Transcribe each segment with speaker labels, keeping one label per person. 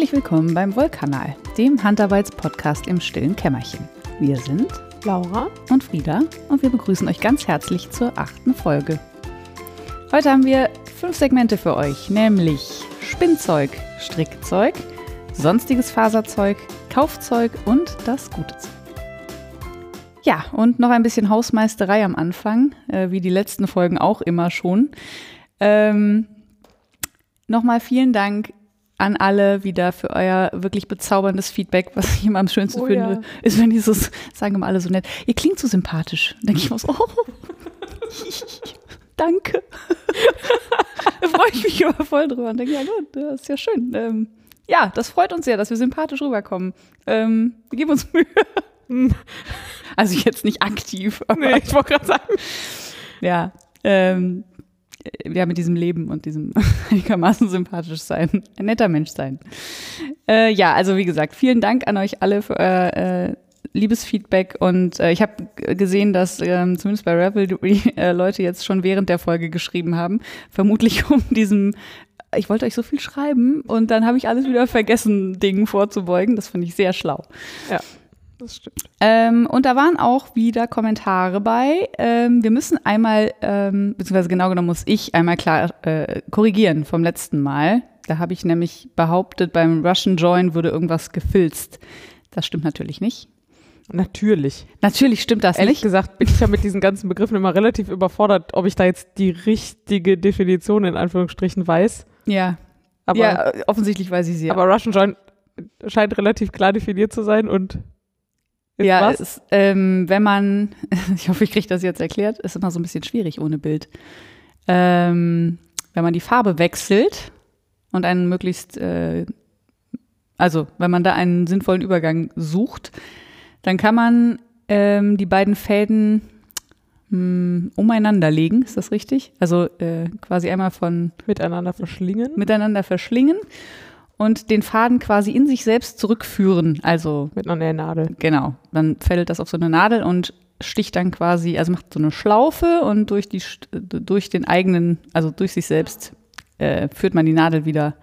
Speaker 1: Herzlich willkommen beim Wollkanal, dem Handarbeitspodcast im stillen Kämmerchen. Wir sind
Speaker 2: Laura
Speaker 1: und Frieda und wir begrüßen euch ganz herzlich zur achten Folge. Heute haben wir fünf Segmente für euch, nämlich Spinnzeug, Strickzeug, sonstiges Faserzeug, Kaufzeug und das gute Zeug. Ja, und noch ein bisschen Hausmeisterei am Anfang, äh, wie die letzten Folgen auch immer schon. Ähm, Nochmal vielen Dank an alle wieder für euer wirklich bezauberndes Feedback. Was ich immer am schönsten
Speaker 2: Oh
Speaker 1: finde,
Speaker 2: ja.
Speaker 1: ist, wenn dieses, sagen immer alle so nett, ihr klingt so sympathisch. Dann denke ich mir so, oh, danke. da freue ich mich immer voll drüber und denke, ja gut, das ist ja schön. Ähm, ja, das freut uns sehr, dass wir sympathisch rüberkommen. Ähm, wir geben uns Mühe. also jetzt nicht aktiv, aber
Speaker 2: Nee, ich wollte gerade sagen.
Speaker 1: ja, ähm, ja, mit diesem Leben und diesem einigermaßen sympathisch sein, ein netter Mensch sein. Äh, ja, also wie gesagt, vielen Dank an euch alle für euer äh, Liebesfeedback und äh, ich habe gesehen, dass ähm, zumindest bei Revelry äh, Leute jetzt schon während der Folge geschrieben haben, vermutlich um diesem ich wollte euch so viel schreiben und dann habe ich alles wieder vergessen, Dingen vorzubeugen. Das finde ich sehr schlau.
Speaker 2: Ja, das stimmt.
Speaker 1: Ähm, und da waren auch wieder Kommentare bei. Ähm, wir müssen einmal, ähm, beziehungsweise genau genommen muss ich einmal klar äh, korrigieren vom letzten Mal. Da habe ich nämlich behauptet, beim Russian Join würde irgendwas gefilzt. Das stimmt natürlich nicht.
Speaker 2: Natürlich.
Speaker 1: Natürlich stimmt das
Speaker 2: Ehrlich
Speaker 1: nicht.
Speaker 2: gesagt bin ich ja mit diesen ganzen Begriffen immer relativ überfordert, ob ich da jetzt die richtige Definition in Anführungsstrichen weiß.
Speaker 1: Ja.
Speaker 2: Aber,
Speaker 1: ja, offensichtlich weiß ich sie.
Speaker 2: aber Russian Joint scheint relativ klar definiert zu sein und
Speaker 1: ja, ist, ähm, wenn man, ich hoffe, ich kriege das jetzt erklärt, ist immer so ein bisschen schwierig ohne Bild. Ähm, wenn man die Farbe wechselt und einen möglichst, äh, also wenn man da einen sinnvollen Übergang sucht, dann kann man ähm, die beiden Fäden mh, umeinander legen, ist das richtig? Also äh, quasi einmal von
Speaker 2: miteinander verschlingen.
Speaker 1: miteinander verschlingen und den Faden quasi in sich selbst zurückführen. Also
Speaker 2: mit einer Nähnadel.
Speaker 1: Genau, dann fällt das auf so eine Nadel und sticht dann quasi, also macht so eine Schlaufe und durch, die, durch den eigenen, also durch sich selbst äh, führt man die Nadel wieder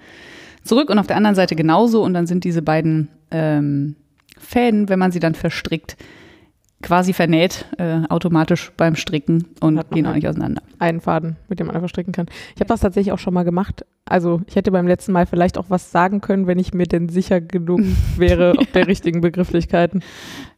Speaker 1: zurück und auf der anderen Seite genauso und dann sind diese beiden ähm, Fäden, wenn man sie dann verstrickt, quasi vernäht, äh, automatisch beim Stricken und gehen auch nicht auseinander.
Speaker 2: einen Faden, mit dem man einfach stricken kann. Ich habe das tatsächlich auch schon mal gemacht. Also ich hätte beim letzten Mal vielleicht auch was sagen können, wenn ich mir denn sicher genug wäre auf der richtigen Begrifflichkeiten.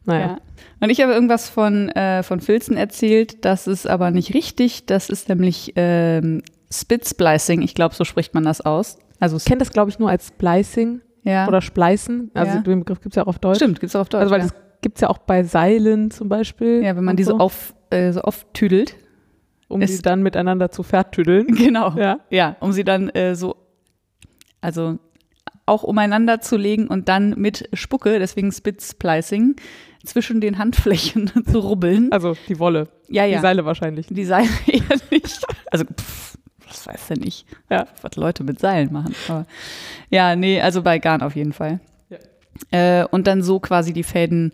Speaker 2: Naja.
Speaker 1: Ja. Und ich habe irgendwas von, äh, von Filzen erzählt, das ist aber nicht richtig. Das ist nämlich ähm, Spit-Splicing, ich glaube, so spricht man das aus. Also,
Speaker 2: Ich kenne das, glaube ich, nur als Splicing
Speaker 1: ja.
Speaker 2: oder Spleißen. Also
Speaker 1: Ja.
Speaker 2: den Begriff gibt es ja auch auf Deutsch.
Speaker 1: Stimmt, gibt es auch auf Deutsch.
Speaker 2: Also weil
Speaker 1: ja.
Speaker 2: das gibt es ja auch bei Seilen zum Beispiel.
Speaker 1: ja, wenn man die so,
Speaker 2: so,
Speaker 1: auf, äh, so auftüdelt.
Speaker 2: um sie dann miteinander zu vertüdeln.
Speaker 1: Genau.
Speaker 2: Ja.
Speaker 1: Ja, um sie dann äh, so, also auch umeinander zu legen und dann mit Spucke, deswegen Spit-Splicing, zwischen den Handflächen zu rubbeln.
Speaker 2: Also die Wolle.
Speaker 1: ja,
Speaker 2: Die
Speaker 1: ja.
Speaker 2: Seile wahrscheinlich.
Speaker 1: Die Seile eher nicht. Also, pff, was weiß denn ich,
Speaker 2: Ja.
Speaker 1: was Leute mit Seilen machen. Aber, ja, nee, also bei Garn auf jeden Fall. Äh, und dann so quasi die Fäden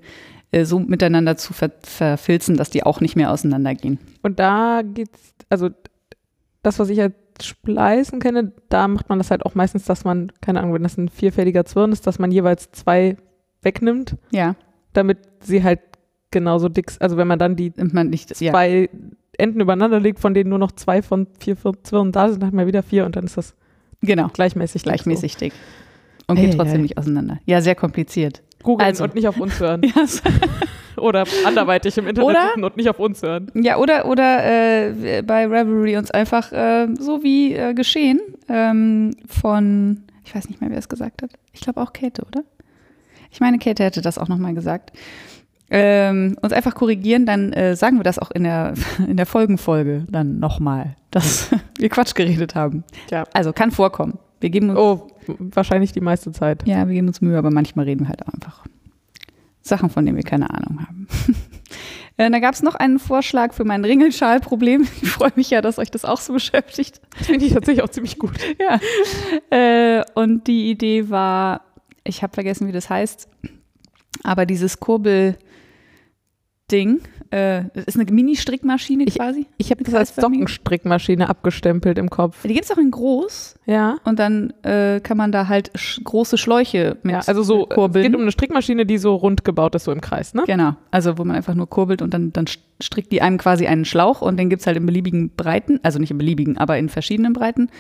Speaker 1: äh, so miteinander zu ver verfilzen, dass die auch nicht mehr auseinandergehen.
Speaker 2: Und da geht's, also das, was ich als Spleißen kenne, da macht man das halt auch meistens, dass man, keine Ahnung, wenn das ein vierfädiger Zwirn ist, dass man jeweils zwei wegnimmt,
Speaker 1: Ja,
Speaker 2: damit sie halt genauso dick, also wenn man dann die
Speaker 1: man nicht. Ja,
Speaker 2: zwei Enden übereinander legt, von denen nur noch zwei von vier Zwirnen da sind, dann hat man wieder vier und dann ist das
Speaker 1: genau.
Speaker 2: gleichmäßig. dick
Speaker 1: Gleichmäßig dick. Und geht trotzdem
Speaker 2: ei.
Speaker 1: nicht auseinander. Ja, sehr kompliziert.
Speaker 2: Googeln
Speaker 1: Also.
Speaker 2: und nicht auf uns hören.
Speaker 1: So-
Speaker 2: Oder anderweitig im Internet
Speaker 1: Oder?
Speaker 2: suchen und nicht auf uns hören.
Speaker 1: Ja, oder, oder äh, bei Revelry uns einfach äh, so wie äh, geschehen ähm, von, ich weiß nicht mehr, wer es gesagt hat. Ich glaube auch Käthe, oder? Ich meine, Käthe hätte das auch nochmal gesagt. Ähm, uns einfach korrigieren, dann äh, sagen wir das auch in der, in der Folgenfolge dann nochmal, dass wir Quatsch geredet haben.
Speaker 2: Ja.
Speaker 1: Also kann vorkommen. Wir geben uns,
Speaker 2: Oh, wahrscheinlich die meiste Zeit.
Speaker 1: ja, wir geben uns Mühe, aber manchmal reden wir halt einfach Sachen, von denen wir keine Ahnung haben. Äh, Da gab es noch einen Vorschlag für mein Ringelschal-Problem. Ich freue mich ja, dass euch das auch so beschäftigt.
Speaker 2: Finde ich tatsächlich auch ziemlich gut.
Speaker 1: Ja. Äh, und die Idee war, ich habe vergessen, wie das heißt, aber dieses Kurbel, Ding. Äh, das ist eine Mini-Strickmaschine
Speaker 2: Ich-
Speaker 1: quasi.
Speaker 2: Ich habe
Speaker 1: Eine
Speaker 2: das als. Sockenstrickmaschine abgestempelt im Kopf.
Speaker 1: Die gibt es auch in groß
Speaker 2: Ja.
Speaker 1: und dann äh, kann man da halt sch große Schläuche mit
Speaker 2: ja also so, es
Speaker 1: kurbeln.
Speaker 2: geht um eine Strickmaschine, die so rund gebaut ist, so im Kreis, ne?
Speaker 1: Genau, also wo man einfach nur kurbelt und dann, dann strickt die einem quasi einen Schlauch und den gibt's halt in beliebigen Breiten, also nicht in beliebigen, aber in verschiedenen Breiten.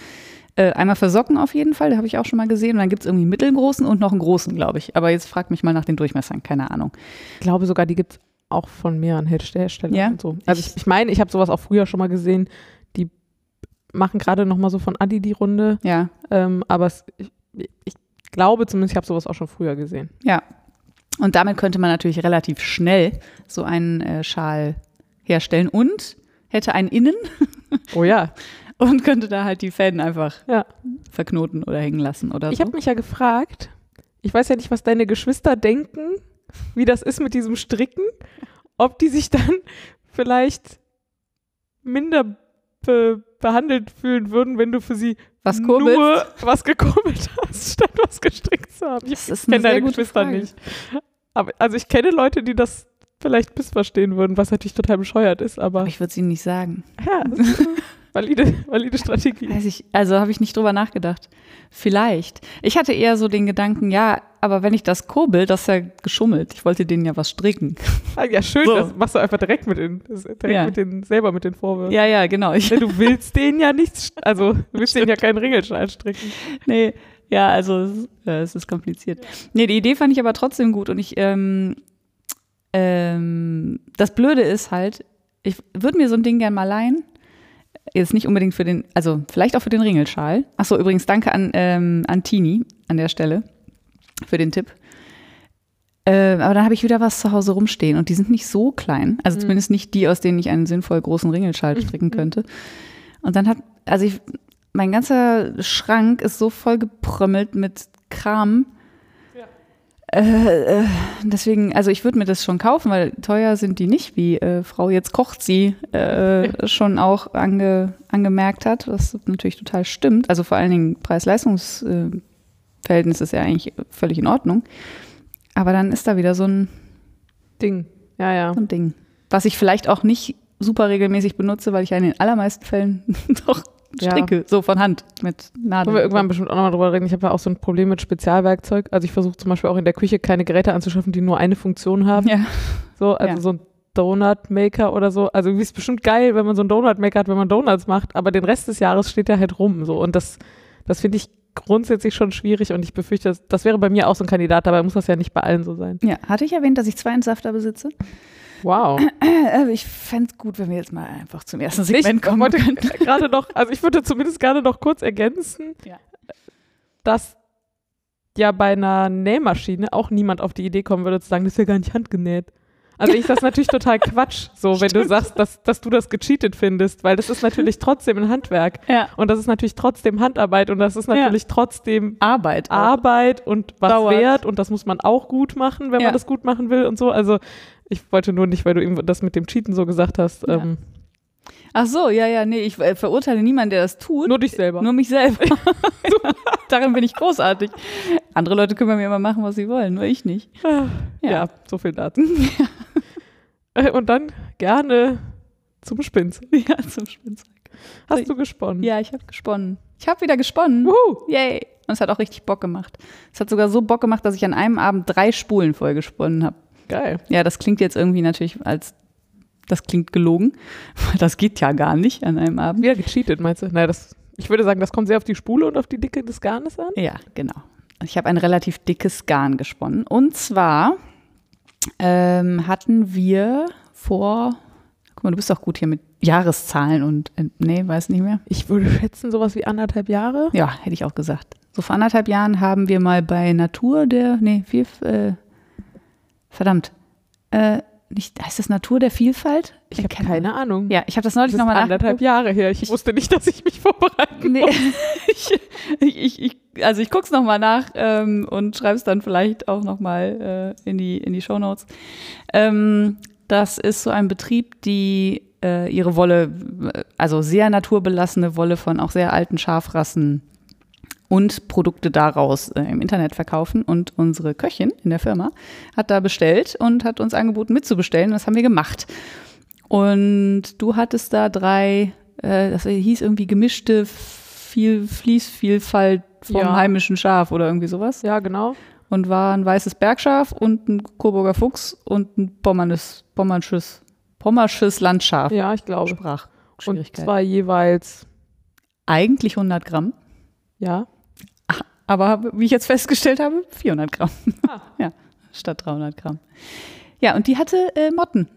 Speaker 1: Äh, einmal für Socken auf jeden Fall, da habe ich auch schon mal gesehen. Und dann gibt's irgendwie einen mittelgroßen und noch einen großen, glaube ich. Aber jetzt frag mich mal nach den Durchmessern, keine Ahnung.
Speaker 2: Ich glaube sogar, die gibt es auch von mehreren Herst- Herstellern
Speaker 1: Ja?
Speaker 2: und so. Also ich, ich meine, ich habe sowas auch früher schon mal gesehen. Die machen gerade noch mal so von Adi die Runde.
Speaker 1: Ja,
Speaker 2: Ähm, aber es, ich, ich glaube zumindest, ich habe sowas auch schon früher gesehen.
Speaker 1: ja. Und damit könnte man natürlich relativ schnell so einen äh, Schal herstellen und hätte einen Innen
Speaker 2: Oh ja.
Speaker 1: und könnte da halt die Fäden einfach
Speaker 2: Ja.
Speaker 1: verknoten oder hängen lassen oder
Speaker 2: Ich
Speaker 1: so.
Speaker 2: habe mich ja gefragt, ich weiß ja nicht, was deine Geschwister denken, wie das ist mit diesem Stricken, ob die sich dann vielleicht minder be behandelt fühlen würden, wenn du für sie
Speaker 1: Was kurbelst?
Speaker 2: nur was gekurbelt hast, statt was gestrickt zu haben. Ich
Speaker 1: Das ist
Speaker 2: kenne deine Geschwister
Speaker 1: Frage.
Speaker 2: nicht. Aber, also ich kenne Leute, die das vielleicht missverstehen würden, was natürlich total bescheuert ist, aber
Speaker 1: Aber ich würde es ihnen nicht sagen.
Speaker 2: ja, valide, valide Strategie.
Speaker 1: Weiß ich, also habe ich nicht drüber nachgedacht. Vielleicht. Ich hatte eher so den Gedanken, ja, aber wenn ich das kurbel, das ist ja geschummelt. Ich wollte denen ja was stricken.
Speaker 2: Ah, Ja, schön,
Speaker 1: So.
Speaker 2: das machst du einfach direkt mit den, direkt
Speaker 1: Ja.
Speaker 2: mit den, selber mit den Vorwürfen.
Speaker 1: Ja, ja, genau. Ich,
Speaker 2: Du willst denen ja nichts, also du willst denen ja keinen Ringelschal stricken.
Speaker 1: nee, ja, also es, äh, es ist kompliziert. Nee, die Idee fand ich aber trotzdem gut und ich, ähm, ähm, das Blöde ist halt, ich würde mir so ein Ding gern mal leihen. Jetzt nicht unbedingt für den, also vielleicht auch für den Ringelschal. Achso, übrigens danke an, ähm, an Tini an der Stelle für den Tipp. Äh, aber dann habe ich wieder was zu Hause rumstehen und die sind nicht so klein. Also zumindest nicht die, aus denen ich einen sinnvoll großen Ringelschal stricken könnte. Und dann hat, also ich, mein ganzer Schrank ist so voll geprömmelt mit Kram. Äh, äh, deswegen, also ich würde mir das schon kaufen, weil teuer sind die nicht, wie äh, Frau jetzt kocht sie äh, schon auch ange, angemerkt hat, was natürlich total stimmt. Also vor allen Dingen Preis-Leistungs-Verhältnis ist ja eigentlich völlig in Ordnung. Aber dann ist da wieder so ein,
Speaker 2: Ding. Ja, ja.
Speaker 1: so ein Ding, was ich vielleicht auch nicht super regelmäßig benutze, weil ich ja in den allermeisten Fällen doch
Speaker 2: Ja.
Speaker 1: stricke, so von Hand mit Nadeln.
Speaker 2: Wollen wir irgendwann bestimmt auch nochmal drüber reden. Ich habe ja auch so ein Problem mit Spezialwerkzeug. Also ich versuche zum Beispiel auch in der Küche keine Geräte anzuschaffen, die nur eine Funktion haben.
Speaker 1: Ja.
Speaker 2: So, also
Speaker 1: Ja.
Speaker 2: so ein Donut-Maker oder so. Also ist bestimmt geil, wenn man so einen Donut-Maker hat, wenn man Donuts macht, aber den Rest des Jahres steht der halt rum. So. Und das, das finde ich grundsätzlich schon schwierig und ich befürchte, das, das wäre bei mir auch so ein Kandidat, dabei muss das ja nicht bei allen so sein.
Speaker 1: ja, hatte ich erwähnt, dass ich zwei Entsafter besitze?
Speaker 2: Wow.
Speaker 1: Äh, ich fände es gut, wenn wir jetzt mal einfach zum ersten Segment
Speaker 2: ich
Speaker 1: kommen
Speaker 2: wollte
Speaker 1: könnten.
Speaker 2: gerade noch, also ich würde zumindest gerne noch kurz ergänzen,
Speaker 1: Ja.
Speaker 2: dass ja bei einer Nähmaschine auch niemand auf die Idee kommen würde zu sagen, das ist ja gar nicht handgenäht. Also ich das natürlich total Quatsch, so wenn du sagst, dass, dass du das gecheatet findest, weil das ist natürlich trotzdem ein Handwerk
Speaker 1: Ja.
Speaker 2: und das ist natürlich trotzdem Handarbeit und das ist natürlich trotzdem
Speaker 1: Arbeit. auch.
Speaker 2: Arbeit und was
Speaker 1: Dauert.
Speaker 2: wert und das muss man auch gut machen, wenn
Speaker 1: Ja.
Speaker 2: man das gut machen will und so. Also ich wollte nur nicht, weil du eben das mit dem Cheaten so gesagt hast,
Speaker 1: Ja.
Speaker 2: ähm,
Speaker 1: Ach so, ja, ja, nee, ich äh, verurteile niemanden, der das tut.
Speaker 2: nur dich selber.
Speaker 1: Nur mich selber. Darin bin ich großartig. Andere Leute können bei mir immer machen, was sie wollen, nur ich nicht.
Speaker 2: Ah, Ja,
Speaker 1: Ja.
Speaker 2: so viel dazu. Äh, Und dann gerne zum Spinnzeug.
Speaker 1: Ja, zum Spielzeug.
Speaker 2: Hast du gesponnen?
Speaker 1: Ja, ich habe gesponnen. Ich habe wieder gesponnen.
Speaker 2: Wuhu.
Speaker 1: Yay. Und es hat auch richtig Bock gemacht. Es hat sogar so Bock gemacht, dass ich an einem Abend drei Spulen voll gesponnen habe.
Speaker 2: Geil.
Speaker 1: Ja, das klingt jetzt irgendwie natürlich als, das klingt gelogen. weil Das geht ja gar nicht an einem Abend.
Speaker 2: Wieder gecheatet, meinst du? Naja, das, ich würde sagen, das kommt sehr auf die Spule und auf die Dicke des Garnes an.
Speaker 1: Ja, genau. Ich habe ein relativ dickes Garn gesponnen. Und zwar ähm, hatten wir vor, guck mal, du bist doch gut hier mit Jahreszahlen und, äh, nee, weiß nicht mehr.
Speaker 2: Ich würde schätzen, sowas wie anderthalb Jahre.
Speaker 1: Ja, hätte ich auch gesagt. So vor anderthalb Jahren haben wir mal bei Natur der, nee, viel, äh, verdammt, äh, nicht, heißt das Natur der Vielfalt?
Speaker 2: Ich habe keine Ahnung.
Speaker 1: Ja, ich habe das neulich nochmal
Speaker 2: anderthalb Jahre her. Ich wusste nicht, dass ich mich vorbereiten
Speaker 1: Nee, ich, ich, ich, also ich guck's noch mal nach ähm, und schreib's dann vielleicht auch noch mal äh, in die in die Show Notes. Ähm, das ist so ein Betrieb, die äh, ihre Wolle, äh, also sehr naturbelassene Wolle von auch sehr alten Schafrassen und Produkte daraus äh, im Internet verkaufen. Und unsere Köchin in der Firma hat da bestellt und hat uns angeboten mitzubestellen. Das haben wir gemacht. Und du hattest da drei, äh, das hieß irgendwie gemischte viel Fließvielfalt vom
Speaker 2: Ja.
Speaker 1: heimischen Schaf oder irgendwie sowas.
Speaker 2: Ja, genau.
Speaker 1: Und war ein weißes Bergschaf und ein Coburger Fuchs und ein Pommernes, Pommersches, Pommersches Landschaf.
Speaker 2: Ja, ich glaube. Und
Speaker 1: Sprachschwierigkeit.
Speaker 2: zwar jeweils,
Speaker 1: Eigentlich 100 Gramm,
Speaker 2: ja.
Speaker 1: Aber wie ich jetzt festgestellt habe, 400 Gramm.
Speaker 2: Ah.
Speaker 1: ja, statt 300 Gramm. Ja, und die hatte äh, Motten.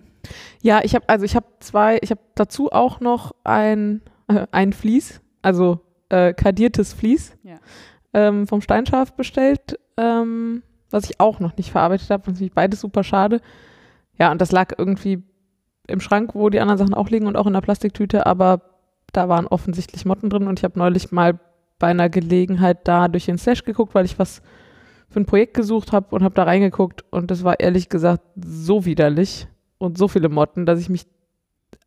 Speaker 2: Ja, ich habe also ich habe zwei, ich habe dazu auch noch ein äh, ein Vlies, also äh, kardiertes Vlies
Speaker 1: Ja.
Speaker 2: ähm, vom Steinschaf bestellt, ähm, was ich auch noch nicht verarbeitet habe. Natürlich beides super schade. Ja, und das lag irgendwie im Schrank, wo die anderen Sachen auch liegen und auch in der Plastiktüte, aber da waren offensichtlich Motten drin und ich habe neulich mal bei einer Gelegenheit da durch den Slash geguckt, weil ich was für ein Projekt gesucht habe und habe da reingeguckt und das war ehrlich gesagt so widerlich und so viele Motten, dass ich mich,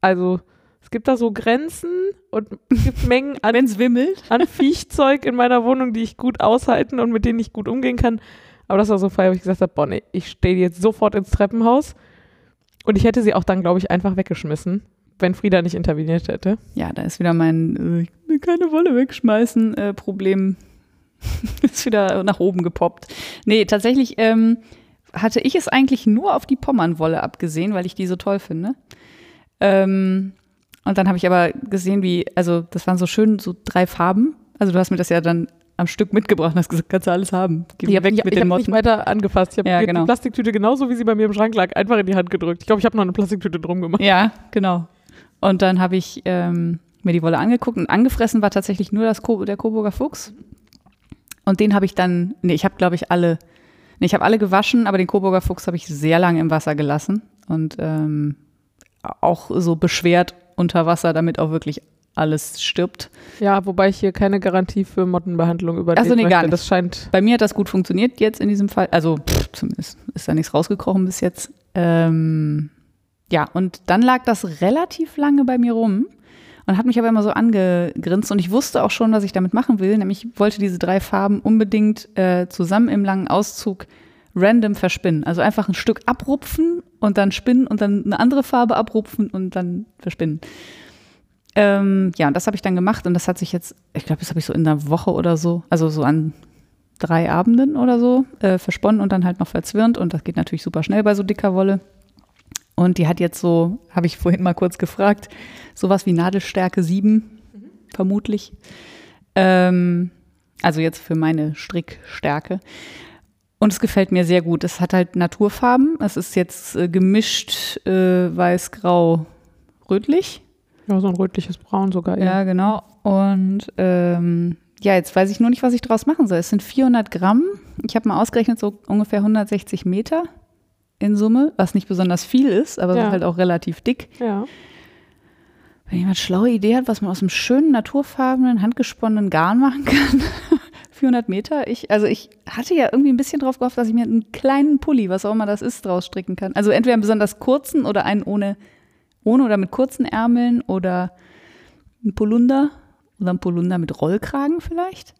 Speaker 2: also es gibt da so Grenzen und es gibt Mengen an, an Viechzeug in meiner Wohnung, die ich gut aushalten und mit denen ich gut umgehen kann. Aber das war so Fall, wo ich gesagt habe, boah, nee, ich stehe jetzt sofort ins Treppenhaus und ich hätte sie auch dann, glaube ich, einfach weggeschmissen, wenn Frieda nicht interveniert hätte.
Speaker 1: Ja, da ist wieder mein äh, keine Wolle wegschmeißen äh, Problem. ist wieder nach oben gepoppt. Nee, tatsächlich ähm, hatte ich es eigentlich nur auf die Pommernwolle abgesehen, weil ich die so toll finde. Ähm, und dann habe ich aber gesehen, wie, also das waren so schön so drei Farben. Also du hast mir das ja dann am Stück mitgebracht und hast gesagt, kannst du alles haben. Geh
Speaker 2: Ich habe
Speaker 1: weg
Speaker 2: ich,
Speaker 1: mit
Speaker 2: ich
Speaker 1: den
Speaker 2: nicht weiter angefasst. Ich habe
Speaker 1: Ja,
Speaker 2: die
Speaker 1: genau.
Speaker 2: Plastiktüte genauso, wie sie bei mir im Schrank lag, einfach in die Hand gedrückt. Ich glaube, ich habe noch eine Plastiktüte drum gemacht.
Speaker 1: Ja, genau. Und dann habe ich ähm, mir die Wolle angeguckt und angefressen war tatsächlich nur das Ko der Coburger Fuchs. Und den habe ich dann, nee, ich habe glaube ich alle, nee, ich habe alle gewaschen, aber den Coburger Fuchs habe ich sehr lange im Wasser gelassen und ähm, auch so beschwert unter Wasser, damit auch wirklich alles stirbt.
Speaker 2: Ja, wobei ich hier keine Garantie für Mottenbehandlung übernehmen
Speaker 1: Ach so, nee,
Speaker 2: möchte.
Speaker 1: gar nicht.
Speaker 2: Das scheint,
Speaker 1: Bei mir hat das gut funktioniert jetzt in diesem Fall. Also pff, zumindest ist da nichts rausgekrochen bis jetzt. Ähm, ja, und dann lag das relativ lange bei mir rum und hat mich aber immer so angegrinst und ich wusste auch schon, was ich damit machen will. Nämlich ich wollte diese drei Farben unbedingt äh, zusammen im langen Auszug random verspinnen. Also einfach ein Stück abrupfen und dann spinnen und dann eine andere Farbe abrupfen und dann verspinnen. Ähm, ja, und das habe ich dann gemacht und das hat sich jetzt, ich glaube, das habe ich so in einer Woche oder so, also so an drei Abenden oder so äh, versponnen und dann halt noch verzwirnt und das geht natürlich super schnell bei so dicker Wolle. Und die hat jetzt so, habe ich vorhin mal kurz gefragt, sowas wie Nadelstärke 7, vermutlich. Ähm, also jetzt für meine Strickstärke. Und es gefällt mir sehr gut. Es hat halt Naturfarben. Es ist jetzt äh, gemischt äh, weiß-grau-rötlich.
Speaker 2: ja, so ein rötliches Braun sogar. eher.
Speaker 1: Ja, genau. Und ähm, ja, jetzt weiß ich nur nicht, was ich draus machen soll. Es sind 400 Gramm. Ich habe mal ausgerechnet, so ungefähr 160 Meter in Summe, was nicht besonders viel ist, aber
Speaker 2: Ja.
Speaker 1: halt auch relativ dick.
Speaker 2: ja.
Speaker 1: Wenn jemand schlaue Idee hat, was man aus einem schönen, naturfarbenen, handgesponnenen Garn machen kann, 400 Meter. Ich, also ich hatte ja irgendwie ein bisschen drauf gehofft, dass ich mir einen kleinen Pulli, was auch immer das ist, draus stricken kann. Also entweder einen besonders kurzen oder einen ohne, ohne oder mit kurzen Ärmeln oder ein Polunder oder ein Polunder mit Rollkragen vielleicht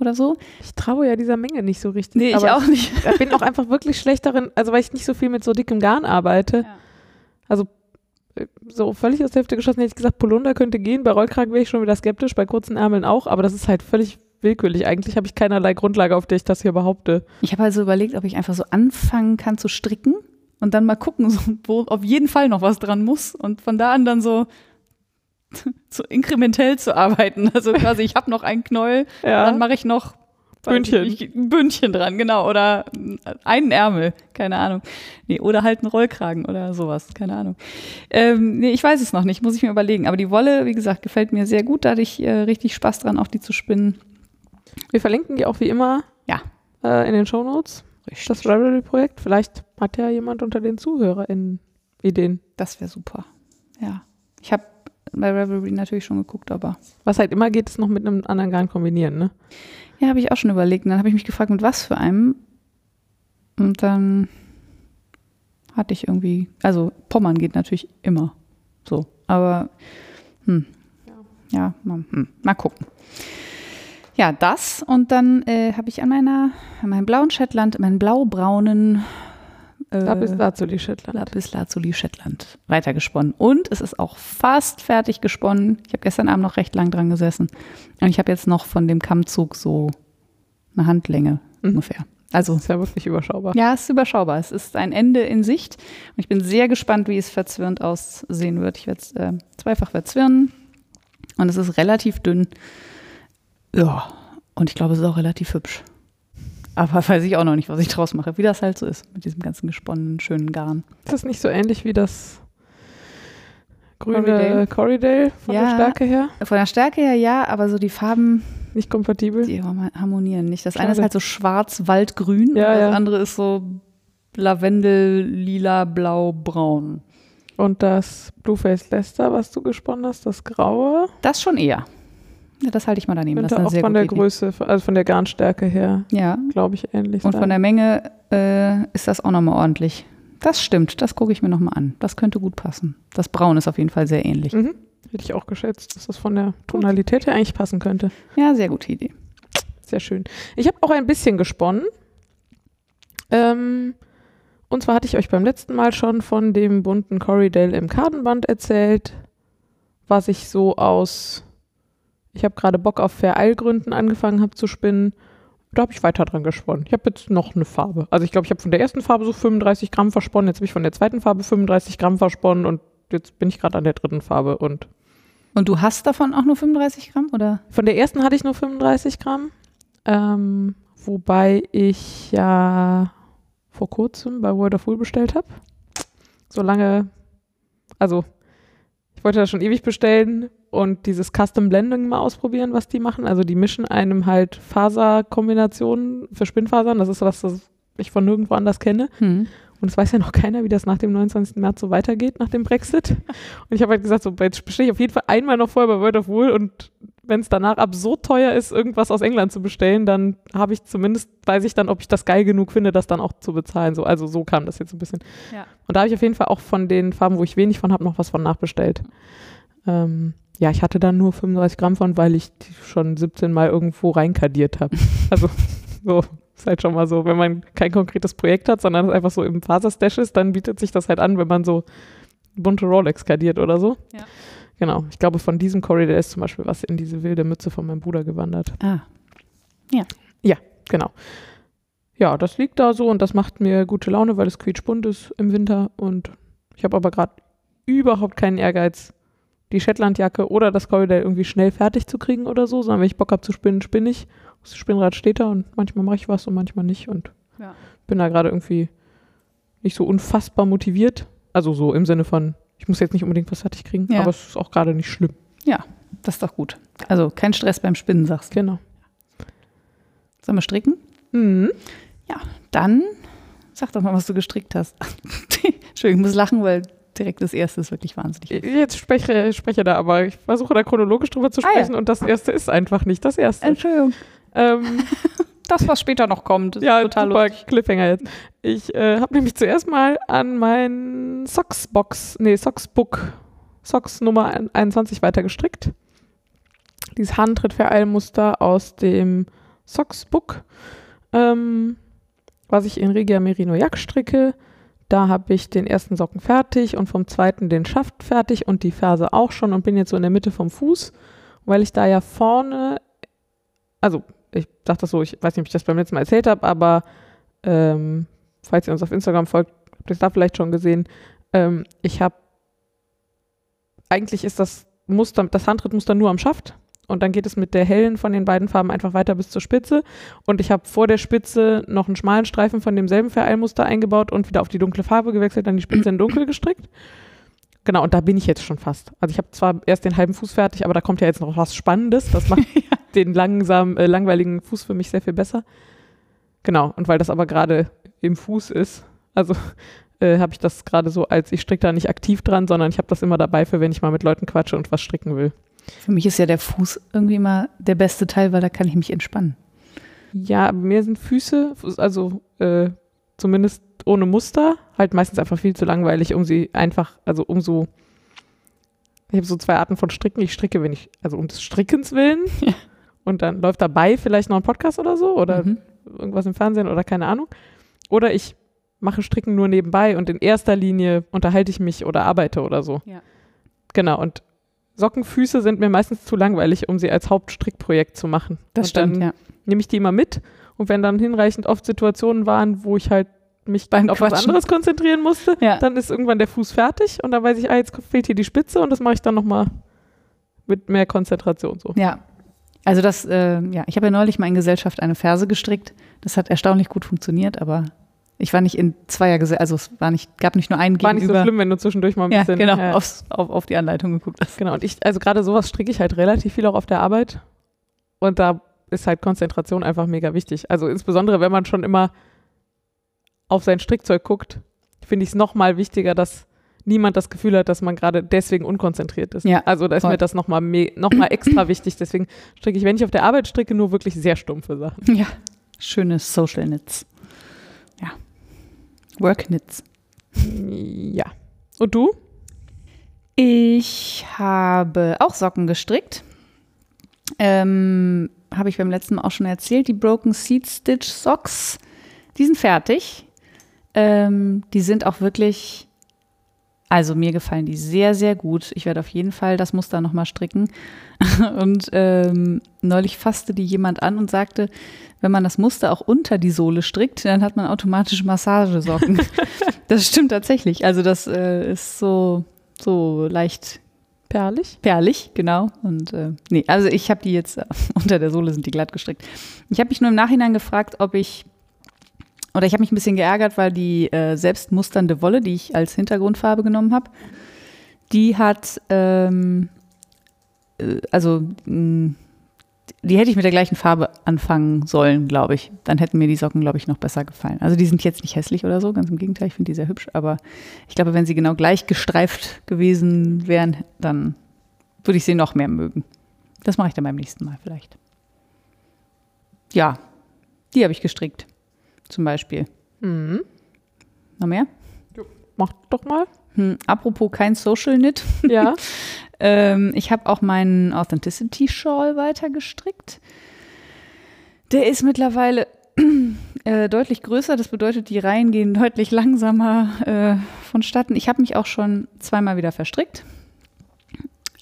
Speaker 1: oder so.
Speaker 2: Ich traue ja dieser Menge nicht so richtig.
Speaker 1: Nee, ich
Speaker 2: aber
Speaker 1: auch nicht.
Speaker 2: Ich bin auch einfach wirklich schlecht darin, also weil ich nicht so viel mit so dickem Garn arbeite.
Speaker 1: Ja.
Speaker 2: Also äh, so völlig aus der Hälfte geschossen hätte ich gesagt, Polunder könnte gehen. Bei Rollkragen wäre ich schon wieder skeptisch, bei kurzen Ärmeln auch, aber das ist halt völlig willkürlich. Eigentlich habe ich keinerlei Grundlage, auf der ich das hier behaupte.
Speaker 1: Ich habe also überlegt, ob ich einfach so anfangen kann zu stricken und dann mal gucken, so, wo auf jeden Fall noch was dran muss und von da an dann so, so inkrementell zu arbeiten. Also quasi, ich habe noch einen Knäuel,
Speaker 2: Ja.
Speaker 1: dann mache ich noch
Speaker 2: Bündchen.
Speaker 1: ich ein Bündchen dran, genau. Oder einen Ärmel, keine Ahnung. Nee, oder halt einen Rollkragen oder sowas, keine Ahnung. Ähm, nee, ich weiß es noch nicht, muss ich mir überlegen. Aber die Wolle, wie gesagt, gefällt mir sehr gut. Da hatte ich äh, richtig Spaß dran, auch die zu spinnen.
Speaker 2: Wir verlinken die auch wie immer
Speaker 1: Ja.
Speaker 2: äh, in den Shownotes.
Speaker 1: Richtig.
Speaker 2: Das Ravelry-Projekt. Vielleicht hat ja jemand unter den ZuhörerInnen Ideen.
Speaker 1: Das wäre super. Ja. Ich habe bei Revelry natürlich schon geguckt, aber
Speaker 2: Was halt immer geht, ist noch mit einem anderen Garn kombinieren, ne?
Speaker 1: ja, habe ich auch schon überlegt. Und dann habe ich mich gefragt, mit was für einem. Und dann hatte ich irgendwie, also Pommern geht natürlich immer so, aber hm, ja, mal, hm, mal gucken. Ja, das und dann äh, habe ich an meiner, an meinem blauen Shetland, meinen blau-braunen äh,
Speaker 2: Lapis Lazuli Shetland.
Speaker 1: Lapis Lazuli Shetland weitergesponnen. Und es ist auch fast fertig gesponnen. Ich habe gestern Abend noch recht lang dran gesessen. Und ich habe jetzt noch von dem Kammzug so eine Handlänge
Speaker 2: Mhm.
Speaker 1: ungefähr. Also
Speaker 2: Das ist ja wirklich überschaubar.
Speaker 1: ja, es ist überschaubar. Es ist ein Ende in Sicht. Und ich bin sehr gespannt, wie es verzwirnt aussehen wird. Ich werde es äh, zweifach verzwirnen. Und es ist relativ dünn. Ja, und ich glaube, es ist auch relativ hübsch. Aber weiß ich auch noch nicht, was ich draus mache. Wie das halt so ist mit diesem ganzen gesponnenen, schönen Garn.
Speaker 2: Ist das nicht so ähnlich wie das grüne? Corridale von
Speaker 1: Ja.
Speaker 2: der Stärke her?
Speaker 1: Von der Stärke her ja, aber so die Farben,
Speaker 2: Nicht kompatibel?
Speaker 1: die harmonieren nicht. Das eine ist
Speaker 2: Schade.
Speaker 1: halt so schwarz, waldgrün.
Speaker 2: Ja,
Speaker 1: das
Speaker 2: ja.
Speaker 1: andere ist so Lavendel, lila, blau, braun.
Speaker 2: Und das Blueface Leicester, was du gesponnen hast, das graue,
Speaker 1: Das schon eher. Ja, das halte ich mal daneben. Das
Speaker 2: könnte
Speaker 1: ist eine
Speaker 2: auch von der
Speaker 1: Idee.
Speaker 2: Größe, also von der Garnstärke her,
Speaker 1: Ja,
Speaker 2: glaube ich, ähnlich
Speaker 1: und
Speaker 2: sein.
Speaker 1: von der Menge äh, ist das auch nochmal ordentlich. Das stimmt, das gucke ich mir nochmal an. Das könnte gut passen. Das Braun ist auf jeden Fall sehr ähnlich.
Speaker 2: mhm. Hätte ich auch geschätzt, dass das von der Tonalität her eigentlich passen könnte.
Speaker 1: Ja, sehr gute Idee.
Speaker 2: Sehr schön. Ich habe auch ein bisschen gesponnen. Ähm, und zwar hatte ich euch beim letzten Mal schon von dem bunten Corridale im Kartenband erzählt, was ich so aus, ich habe gerade Bock auf Vereilgründen angefangen habe zu spinnen. Da habe ich weiter dran gesponnen. Ich habe jetzt noch eine Farbe. Also ich glaube, ich habe von der ersten Farbe so 35 Gramm versponnen. Jetzt habe ich von der zweiten Farbe 35 Gramm versponnen und jetzt bin ich gerade an der dritten Farbe und
Speaker 1: Und du hast davon auch nur 35 Gramm, oder?
Speaker 2: Von der ersten hatte ich nur 35 Gramm. Ähm, wobei ich ja vor kurzem bei World of Wool bestellt habe. So lange, also ich wollte das schon ewig bestellen und dieses Custom Blending mal ausprobieren, was die machen. Also die mischen einem halt Faserkombinationen für Spinnfasern. Das ist was, das ich von nirgendwo anders kenne.
Speaker 1: Hm.
Speaker 2: Und es weiß ja noch keiner, wie das nach dem 29. März so weitergeht, nach dem Brexit. Und ich habe halt gesagt, so, jetzt bestelle ich auf jeden Fall einmal noch vorher bei World of Wool und wenn es danach absurd teuer ist, irgendwas aus England zu bestellen, dann habe ich zumindest, weiß ich dann, ob ich das geil genug finde, das dann auch zu bezahlen. So, also so kam das jetzt ein bisschen.
Speaker 1: Ja.
Speaker 2: Und da habe ich auf jeden Fall auch von den Farben, wo ich wenig von habe, noch was von nachbestellt. Ähm, ja, ich hatte dann nur 35 Gramm von, weil ich die schon 17 Mal irgendwo reinkadiert habe. Also so, ist halt schon mal so, wenn man kein konkretes Projekt hat, sondern es einfach so im Faserstash ist, dann bietet sich das halt an, wenn man so bunte Rolex kadiert oder so.
Speaker 1: Ja.
Speaker 2: Genau. Ich glaube, von diesem Corridor ist zum Beispiel was in diese wilde Mütze von meinem Bruder gewandert.
Speaker 1: Ah,
Speaker 2: Genau. Ja, das liegt da so und das macht mir gute Laune, weil es quietschbunt ist im Winter und ich habe aber gerade überhaupt keinen Ehrgeiz, die Shetlandjacke oder das Corridor irgendwie schnell fertig zu kriegen oder so, sondern wenn ich Bock habe zu spinnen, spinne ich. Das Spinnrad steht da und manchmal mache ich was und manchmal nicht und
Speaker 1: Ja.
Speaker 2: bin da gerade irgendwie nicht so unfassbar motiviert. Also so im Sinne von, ich muss jetzt nicht unbedingt was fertig kriegen,
Speaker 1: Ja.
Speaker 2: aber es ist auch gerade nicht schlimm.
Speaker 1: das ist doch gut. Also kein Stress beim Spinnen, sagst du.
Speaker 2: Genau.
Speaker 1: Sollen wir stricken?
Speaker 2: Mhm.
Speaker 1: Dann sag doch mal, was du gestrickt hast. Entschuldigung, ich muss lachen, weil direkt das erste ist wirklich wahnsinnig.
Speaker 2: Jetzt spreche, spreche da, aber ich versuche da chronologisch drüber zu
Speaker 1: Ah, ja.
Speaker 2: sprechen und das erste ist einfach nicht das erste.
Speaker 1: Entschuldigung.
Speaker 2: Ähm,
Speaker 1: Das, was später noch kommt, ist
Speaker 2: ja,
Speaker 1: total
Speaker 2: super
Speaker 1: lustig.
Speaker 2: Cliffhanger jetzt. Ich äh, habe nämlich zuerst mal an mein Socksbox, nee, Socksbook, Socks Nummer 21 weiter gestrickt. Dieses Handtrittvereilmuster aus dem Socksbook, ähm, was ich in Regia Merino Jack stricke. Da habe ich den ersten Socken fertig und vom zweiten den Schaft fertig und die Ferse auch schon und bin jetzt so in der Mitte vom Fuß, weil ich da ja vorne, also ich sage das so, ich weiß nicht, ob ich das beim letzten Mal erzählt habe, aber ähm, falls ihr uns auf Instagram folgt, habt ihr es da vielleicht schon gesehen. Ähm, ich habe, eigentlich ist das Muster, das Handtrittmuster nur am Schaft und dann geht es mit der hellen von den beiden Farben einfach weiter bis zur Spitze und ich habe vor der Spitze noch einen schmalen Streifen von demselben Vereilmuster eingebaut und wieder auf die dunkle Farbe gewechselt, dann die Spitze in dunkel gestrickt. Genau, und da bin ich jetzt schon fast. Also ich habe zwar erst den halben Fuß fertig, aber da kommt ja jetzt noch was Spannendes. Das macht den langsam, äh, langweiligen Fuß für mich sehr viel besser. Genau, und weil das aber gerade im Fuß ist, also äh, habe ich das gerade so als, ich stricke da nicht aktiv dran, sondern ich habe das immer dabei für, wenn ich mal mit Leuten quatsche und was stricken will.
Speaker 1: Für mich ist ja der Fuß irgendwie immer der beste Teil, weil da kann ich mich entspannen.
Speaker 2: Ja, aber mir sind Füße, also äh, zumindest ohne Muster, halt meistens einfach viel zu langweilig, um sie einfach, also um so, ich habe so zwei Arten von Stricken. Ich stricke, wenn ich, also um des Strickens willen
Speaker 1: Ja.
Speaker 2: und dann läuft dabei vielleicht noch ein Podcast oder so oder
Speaker 1: Mhm.
Speaker 2: irgendwas im Fernsehen oder keine Ahnung. Oder ich mache Stricken nur nebenbei und in erster Linie unterhalte ich mich oder arbeite oder so.
Speaker 1: Ja.
Speaker 2: Genau, und Sockenfüße sind mir meistens zu langweilig, um sie als Hauptstrickprojekt zu machen.
Speaker 1: Das
Speaker 2: und
Speaker 1: stimmt,
Speaker 2: dann
Speaker 1: ja.
Speaker 2: nehme ich die immer mit und wenn dann hinreichend oft Situationen waren, wo ich halt mich
Speaker 1: Beim
Speaker 2: auf was
Speaker 1: Quatschen.
Speaker 2: anderes konzentrieren musste,
Speaker 1: Ja.
Speaker 2: dann ist irgendwann der Fuß fertig und dann weiß ich, ah, jetzt fehlt hier die Spitze und das mache ich dann nochmal mit mehr Konzentration so.
Speaker 1: Ja. Also das, äh, ja, ich habe ja neulich mal in Gesellschaft eine Ferse gestrickt. Das hat erstaunlich gut funktioniert, aber ich war nicht in zweier Gesellschaft, also es war nicht, gab nicht nur einen
Speaker 2: War nicht so
Speaker 1: gegenüber.
Speaker 2: schlimm, wenn du zwischendurch mal ein
Speaker 1: ja,
Speaker 2: bisschen.
Speaker 1: genau,
Speaker 2: ja.
Speaker 1: Aufs, auf, auf die Anleitung geguckt hast.
Speaker 2: Genau, und ich, also gerade sowas stricke ich halt relativ viel auch auf der Arbeit. Und da ist halt Konzentration einfach mega wichtig. Also insbesondere, wenn man schon immer auf sein Strickzeug guckt, finde ich es nochmal wichtiger, dass niemand das Gefühl hat, dass man gerade deswegen unkonzentriert ist.
Speaker 1: Ja,
Speaker 2: also da ist
Speaker 1: voll.
Speaker 2: mir das nochmal noch mal extra wichtig. Deswegen stricke ich, wenn ich auf der Arbeit stricke, nur wirklich sehr stumpfe Sachen.
Speaker 1: Ja, schöne Social Knits. Ja. Work Knits.
Speaker 2: Ja. Und du?
Speaker 1: Ich habe auch Socken gestrickt. Ähm, habe ich beim letzten Mal auch schon erzählt. Die Broken Seed Stitch Socks, die sind fertig. Ähm, die sind auch wirklich, also mir gefallen die sehr, sehr gut. Ich werde auf jeden Fall das Muster nochmal stricken. Und ähm, neulich fasste die jemand an und sagte, wenn man das Muster auch unter die Sohle strickt, dann hat man automatisch Massagesocken. das stimmt tatsächlich. Also das äh, ist so, so leicht
Speaker 2: Perlig?
Speaker 1: perlig, genau. Und äh, nee, also ich habe die jetzt äh, unter der Sohle sind die glatt gestrickt. Ich habe mich nur im Nachhinein gefragt, ob ich oder ich habe mich ein bisschen geärgert, weil die äh, selbstmusternde Wolle, die ich als Hintergrundfarbe genommen habe, die hat ähm, äh, also mh, die hätte ich mit der gleichen Farbe anfangen sollen, glaube ich. Dann hätten mir die Socken, glaube ich, noch besser gefallen. Also die sind jetzt nicht hässlich oder so, ganz im Gegenteil, ich finde die sehr hübsch, aber ich glaube, wenn sie genau gleich gestreift gewesen wären, dann würde ich sie noch mehr mögen. Das mache ich dann beim nächsten Mal vielleicht. Ja, die habe ich gestrickt. Zum Beispiel.
Speaker 2: Mhm.
Speaker 1: Noch mehr?
Speaker 2: Mach doch mal.
Speaker 1: Hm, apropos kein Social Knit.
Speaker 2: Ja.
Speaker 1: Ähm, ich habe auch meinen Authenticity Shawl weiter gestrickt. Der ist mittlerweile äh, deutlich größer. Das bedeutet, die Reihen gehen deutlich langsamer äh, vonstatten. Ich habe mich auch schon zweimal wieder verstrickt.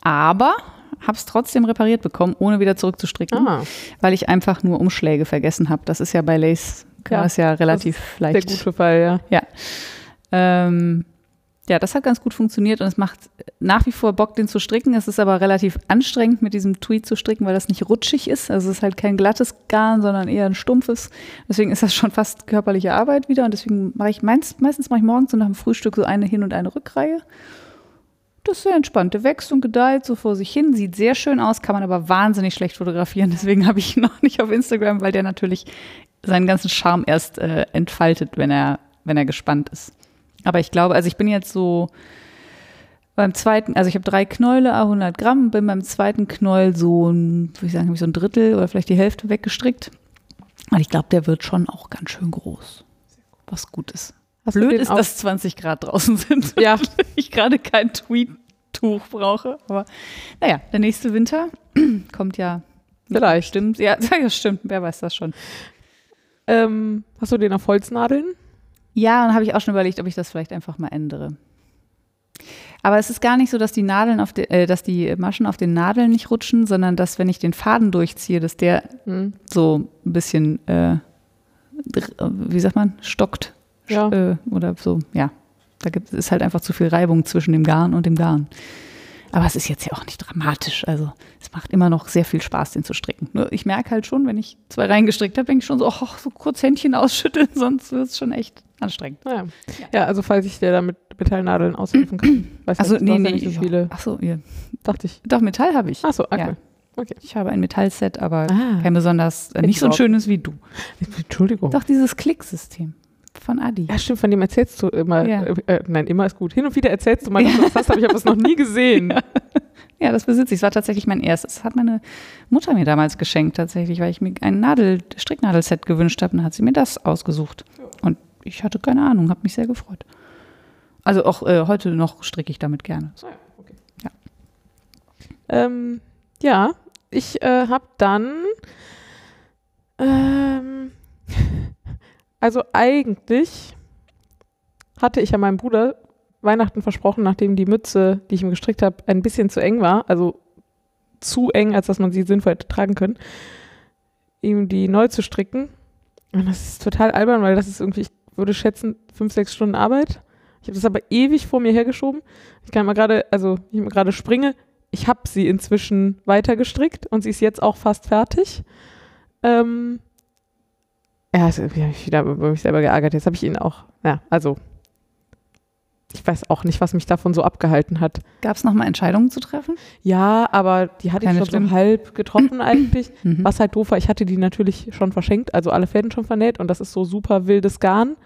Speaker 1: Aber habe es trotzdem repariert bekommen, ohne wieder zurückzustricken,
Speaker 2: Ah,
Speaker 1: weil ich einfach nur Umschläge vergessen habe. Das ist ja bei Lace kann
Speaker 2: Ja,
Speaker 1: das ja relativ
Speaker 2: der
Speaker 1: leicht.
Speaker 2: gute Fall, ja.
Speaker 1: Ähm, ja, das hat ganz gut funktioniert und es macht nach wie vor Bock, den zu stricken. Es ist aber relativ anstrengend, mit diesem Tweed zu stricken, weil das nicht rutschig ist. Also es ist halt kein glattes Garn, sondern eher ein stumpfes. Deswegen ist das schon fast körperliche Arbeit wieder und deswegen mache ich meist, meistens mache ich morgens so nach dem Frühstück so eine Hin- und eine Rückreihe. Das ist sehr entspannt. Der wächst und gedeiht so vor sich hin, sieht sehr schön aus, kann man aber wahnsinnig schlecht fotografieren. Deswegen habe ich ihn noch nicht auf Instagram, weil der natürlich seinen ganzen Charme erst äh, entfaltet, wenn er, wenn er gespannt ist. Aber ich glaube, also ich bin jetzt so beim zweiten, also ich habe drei Knäule, a 100 Gramm, bin beim zweiten Knäuel so ein, würde ich sagen, habe ich so ein Drittel oder vielleicht die Hälfte weggestrickt. Und ich glaube, der wird schon auch ganz schön groß. Was gut ist.
Speaker 2: Hast
Speaker 1: Blöd ist,
Speaker 2: auch-
Speaker 1: dass 20 Grad draußen sind.
Speaker 2: Ja.
Speaker 1: ich gerade kein Tweet-Tuch brauche. Aber naja, der nächste Winter kommt ja.
Speaker 2: Vielleicht.
Speaker 1: Stimmt. Ja, ja, stimmt. Wer weiß das schon.
Speaker 2: Ähm, hast du den auf Holznadeln?
Speaker 1: Ja, dann habe ich auch schon überlegt, ob ich das vielleicht einfach mal ändere. Aber es ist gar nicht so, dass die Nadeln auf de, äh, dass die Maschen auf den Nadeln nicht rutschen, sondern dass, wenn ich den Faden durchziehe, dass der
Speaker 2: Hm.
Speaker 1: so ein bisschen, äh, wie sagt man, stockt.
Speaker 2: Ja.
Speaker 1: Äh, oder so, ja. Da gibt, ist halt einfach zu viel Reibung zwischen dem Garn und dem Garn. Aber es ist jetzt ja auch nicht dramatisch. Also es macht immer noch sehr viel Spaß, den zu stricken. Nur ich merke halt schon, wenn ich zwei Reihen gestrickt habe, denke ich schon so, oh, so kurz Händchen ausschütteln, sonst wird es schon echt anstrengend.
Speaker 2: Naja. Ja. also falls ich dir da mit Metallnadeln aushelfen kann. Weiß
Speaker 1: Also nee,
Speaker 2: hast ja
Speaker 1: nee.
Speaker 2: nicht so viele.
Speaker 1: Ach so, ja.
Speaker 2: Dachte ich.
Speaker 1: Doch, Metall habe ich.
Speaker 2: Ach so, okay.
Speaker 1: Ja.
Speaker 2: okay.
Speaker 1: Ich habe ein Metallset, aber
Speaker 2: Ah.
Speaker 1: kein besonders, äh, nicht
Speaker 2: ich
Speaker 1: so ein schönes wie du.
Speaker 2: Entschuldigung.
Speaker 1: Doch, dieses Klicksystem von Adi.
Speaker 2: Ja, stimmt, von dem erzählst du immer.
Speaker 1: Ja.
Speaker 2: Äh, äh, nein, immer ist gut. Hin und wieder erzählst du mal, dass du das hast, aber ich habe das noch nie gesehen.
Speaker 1: Ja, das besitze ich. Es war tatsächlich mein erstes. Das hat meine Mutter mir damals geschenkt, tatsächlich, weil ich mir ein Nadel, Stricknadelset gewünscht habe. Und hat sie mir das ausgesucht. Und ich hatte keine Ahnung, habe mich sehr gefreut. Also auch äh, heute noch stricke ich damit gerne.
Speaker 2: Ah ja, okay.
Speaker 1: Ja.
Speaker 2: Ähm, ja, ich äh, habe dann, ähm, also eigentlich hatte ich ja meinem Bruder Weihnachten versprochen, nachdem die Mütze, die ich ihm gestrickt habe, ein bisschen zu eng war, also zu eng, als dass man sie sinnvoll hätte tragen können, ihm die neu zu stricken. Und das ist total albern, weil das ist irgendwie, ich würde schätzen, fünf, sechs Stunden Arbeit. Ich habe das aber ewig vor mir hergeschoben. Ich kann mal gerade, also ich gerade springe, ich habe sie inzwischen weiter gestrickt und sie ist jetzt auch fast fertig. Ähm, ja, ich habe mich wieder über mich selber geärgert. Jetzt habe ich ihn auch, ja, also ich weiß auch nicht, was mich davon so abgehalten hat.
Speaker 1: Gab es nochmal Entscheidungen zu treffen?
Speaker 2: Ja, aber die hatte Keine ich schon so halb getroffen eigentlich. mhm. Was halt doof war, ich hatte die natürlich schon verschenkt, also alle Fäden schon vernäht und das ist so super wildes Garn.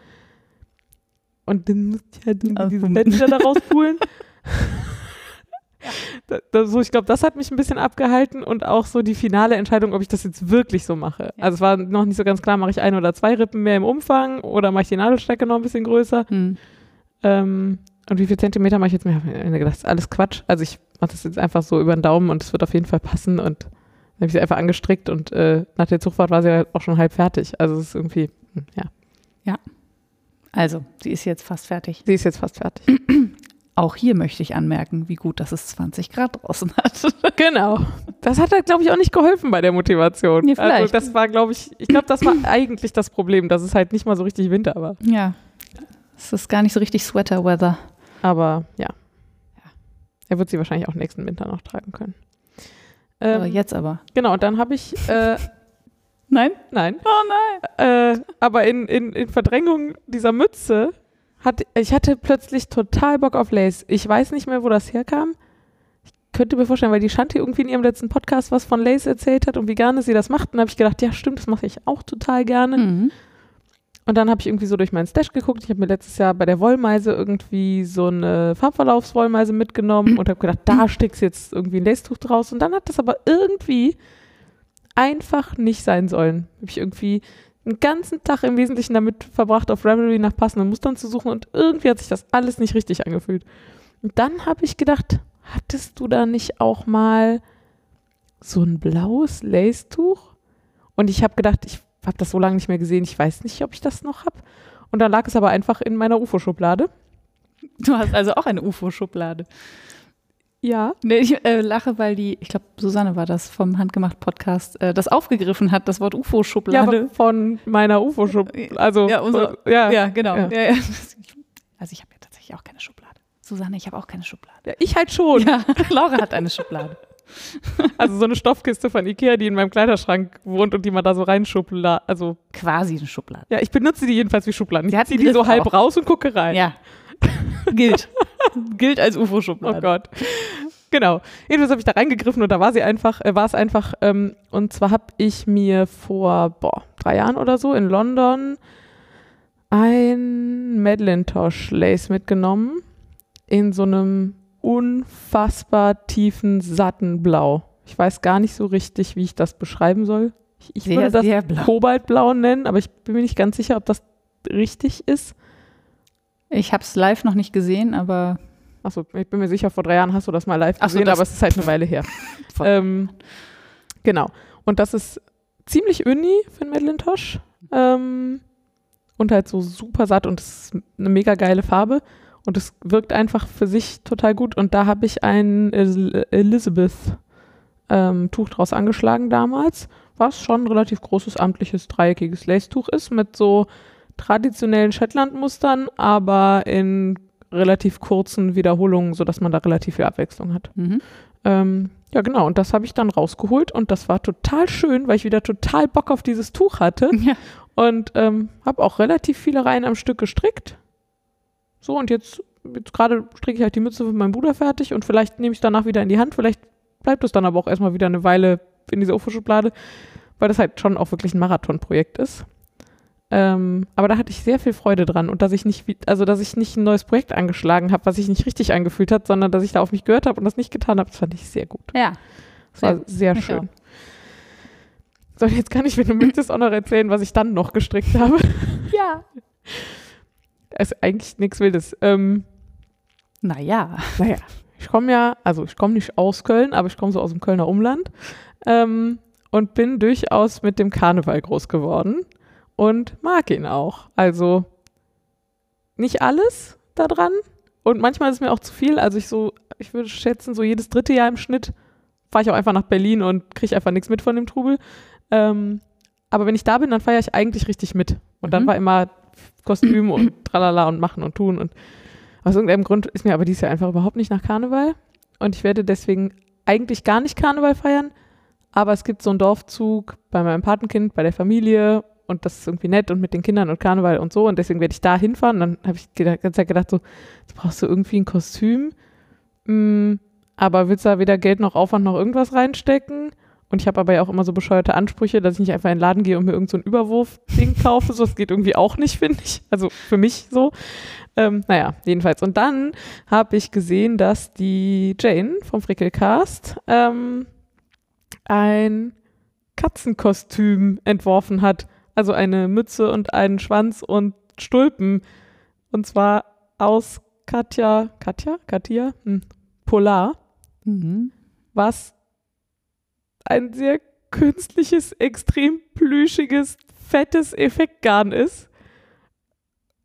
Speaker 2: Und dann musste ich halt diese Fäden wieder da rauspulen. Da, da, so, ich glaube, das hat mich ein bisschen abgehalten und auch so die finale Entscheidung, ob ich das jetzt wirklich so mache. Ja. Also es war noch nicht so ganz klar, mache ich ein oder zwei Rippen mehr im Umfang oder mache ich die Nadelstrecke noch ein bisschen größer. Mhm. Ähm, und wie viel Zentimeter mache ich jetzt mehr? Ich habe mir gedacht, das ist alles Quatsch. Also ich mache das jetzt einfach so über den Daumen und es wird auf jeden Fall passen. Und dann habe ich sie einfach angestrickt und äh, nach der Zugfahrt war sie halt auch schon halb fertig. Also es ist irgendwie, hm, ja.
Speaker 1: Ja. Also, sie ist jetzt fast fertig.
Speaker 2: Sie ist jetzt fast fertig.
Speaker 1: Auch hier möchte ich anmerken, wie gut, dass es 20 Grad draußen hat.
Speaker 2: Genau. Das hat halt, glaube ich, auch nicht geholfen bei der Motivation. Nee, vielleicht. Also das war, glaube ich, ich glaube, das war eigentlich das Problem, dass es halt nicht mal so richtig Winter war.
Speaker 1: Ja. Es ist gar nicht so richtig Sweater-Weather.
Speaker 2: Aber ja. ja. Er wird sie wahrscheinlich auch nächsten Winter noch tragen können.
Speaker 1: Ähm, aber jetzt aber.
Speaker 2: Genau, und dann habe ich. Äh,
Speaker 1: nein?
Speaker 2: Nein.
Speaker 1: Oh
Speaker 2: nein. Äh, aber in, in, in Verdrängung dieser Mütze hat ich hatte plötzlich total Bock auf Lace. Ich weiß nicht mehr, wo das herkam. Ich könnte mir vorstellen, weil die Shanti irgendwie in ihrem letzten Podcast was von Lace erzählt hat und wie gerne sie das macht. Und habe ich gedacht, ja, stimmt, das mache ich auch total gerne. Mhm. Und dann habe ich irgendwie so durch meinen Stash geguckt. Ich habe mir letztes Jahr bei der Wollmeise irgendwie so eine Farbverlaufswollmeise mitgenommen und habe gedacht, da stickst jetzt irgendwie ein Lace-Tuch draus. Und dann hat das aber irgendwie einfach nicht sein sollen. Habe ich irgendwie einen ganzen Tag im Wesentlichen damit verbracht, auf Ravelry nach passenden Mustern zu suchen und irgendwie hat sich das alles nicht richtig angefühlt. Und dann habe ich gedacht, hattest du da nicht auch mal so ein blaues Lace-Tuch? Und ich habe gedacht, ich habe das so lange nicht mehr gesehen, ich weiß nicht, ob ich das noch habe. Und dann lag es aber einfach in meiner UFO-Schublade.
Speaker 1: Du hast also auch eine UFO-Schublade.
Speaker 2: Ja.
Speaker 1: Nee, ich äh, lache, weil die, ich glaube, Susanne war das vom Handgemacht-Podcast, äh, das aufgegriffen hat, das Wort UFO-Schublade.
Speaker 2: Ja, von meiner UFO-Schublade. Also,
Speaker 1: ja, unsere,
Speaker 2: äh, ja,
Speaker 1: ja, genau. Ja. Ja, also, ich habe ja tatsächlich auch keine Schublade. Susanne, ich habe auch keine Schublade.
Speaker 2: Ich halt schon.
Speaker 1: Laura hat eine Schublade.
Speaker 2: Also so eine Stoffkiste von Ikea, die in meinem Kleiderschrank wohnt und die man da so reinschublade. Also
Speaker 1: quasi eine Schublade.
Speaker 2: Ja, ich benutze die jedenfalls wie Schubladen. Ich ziehe die so halb auch. raus und gucke rein.
Speaker 1: Ja. Gilt. Gilt als UFO-Schublade.
Speaker 2: Oh Gott. Genau. Jedenfalls habe ich da reingegriffen und da war sie einfach, äh, war es einfach, ähm, und zwar habe ich mir vor, boah, drei Jahren oder so in London ein Madeline-Tosh Lace mitgenommen in so einem unfassbar tiefen, satten Blau. Ich weiß gar nicht so richtig, wie ich das beschreiben soll. Ich, ich sehr, würde das blau. Kobaltblau nennen, aber ich bin mir nicht ganz sicher, ob das richtig ist.
Speaker 1: Ich habe es live noch nicht gesehen, aber.
Speaker 2: Achso, ich bin mir sicher, vor drei Jahren hast du das mal live gesehen, so, aber es ist halt eine Weile her. ähm, genau. Und das ist ziemlich uni für einen Madeline Tosh. Ähm, und halt so super satt und es ist eine mega geile Farbe. Und es wirkt einfach für sich total gut. Und da habe ich ein Elizabeth-Tuch ähm, draus angeschlagen damals, was schon ein relativ großes, amtliches, dreieckiges Lace-Tuch ist, mit so traditionellen Shetland-Mustern, aber in relativ kurzen Wiederholungen, sodass man da relativ viel Abwechslung hat. Mhm. Ähm, ja, genau. Und das habe ich dann rausgeholt und das war total schön, weil ich wieder total Bock auf dieses Tuch hatte. Ja. Und ähm, habe auch relativ viele Reihen am Stück gestrickt. So, und jetzt, jetzt gerade stricke ich halt die Mütze für meinen Bruder fertig und vielleicht nehme ich danach wieder in die Hand. Vielleicht bleibt es dann aber auch erstmal wieder eine Weile in dieser UFO-Schublade, weil das halt schon auch wirklich ein Marathonprojekt ist. Ähm, aber da hatte ich sehr viel Freude dran und dass ich nicht, also dass ich nicht ein neues Projekt angeschlagen habe, was sich nicht richtig angefühlt hat, sondern dass ich da auf mich gehört habe und das nicht getan habe, das fand ich sehr gut.
Speaker 1: Ja.
Speaker 2: Das war sehr ich schön. Auch. So, jetzt kann ich, wenn du möchtest, auch noch erzählen, was ich dann noch gestrickt habe.
Speaker 1: Ja.
Speaker 2: ist eigentlich nichts Wildes. Ähm,
Speaker 1: naja.
Speaker 2: Naja. Ich komme ja, also ich komme nicht aus Köln, aber ich komme so aus dem Kölner Umland. ähm, und bin durchaus mit dem Karneval groß geworden und mag ihn auch. Also nicht alles daran und manchmal ist es mir auch zu viel. Also ich so, ich würde schätzen, so jedes dritte Jahr im Schnitt fahre ich auch einfach nach Berlin und kriege einfach nichts mit von dem Trubel. Ähm, aber wenn ich da bin, dann feiere ich eigentlich richtig mit. Und dann
Speaker 1: Mhm.
Speaker 2: war immer Kostüm und tralala und machen und tun. Und aus irgendeinem Grund ist mir aber dieses Jahr einfach überhaupt nicht nach Karneval. Und ich werde deswegen eigentlich gar nicht Karneval feiern. Aber es gibt so einen Dorfzug bei meinem Patenkind, bei der Familie. Und das ist irgendwie nett und mit den Kindern und Karneval und so. Und deswegen werde ich da hinfahren. Und dann habe ich die ganze Zeit gedacht, so, jetzt brauchst du irgendwie ein Kostüm. Mm, aber willst du da weder Geld noch Aufwand noch irgendwas reinstecken? Und ich habe aber ja auch immer so bescheuerte Ansprüche, dass ich nicht einfach in den Laden gehe und mir irgend so ein Überwurf-Ding kaufe. So, das geht irgendwie auch nicht, finde ich. Also für mich so. Ähm, naja, jedenfalls. Und dann habe ich gesehen, dass die Jane vom Frickelcast ähm, ein Katzenkostüm entworfen hat. Also eine Mütze und einen Schwanz und Stulpen. Und zwar aus Katja, Katja? Katja? Hm. Polar
Speaker 1: Mhm.
Speaker 2: was ein sehr künstliches, extrem plüschiges, fettes Effektgarn ist.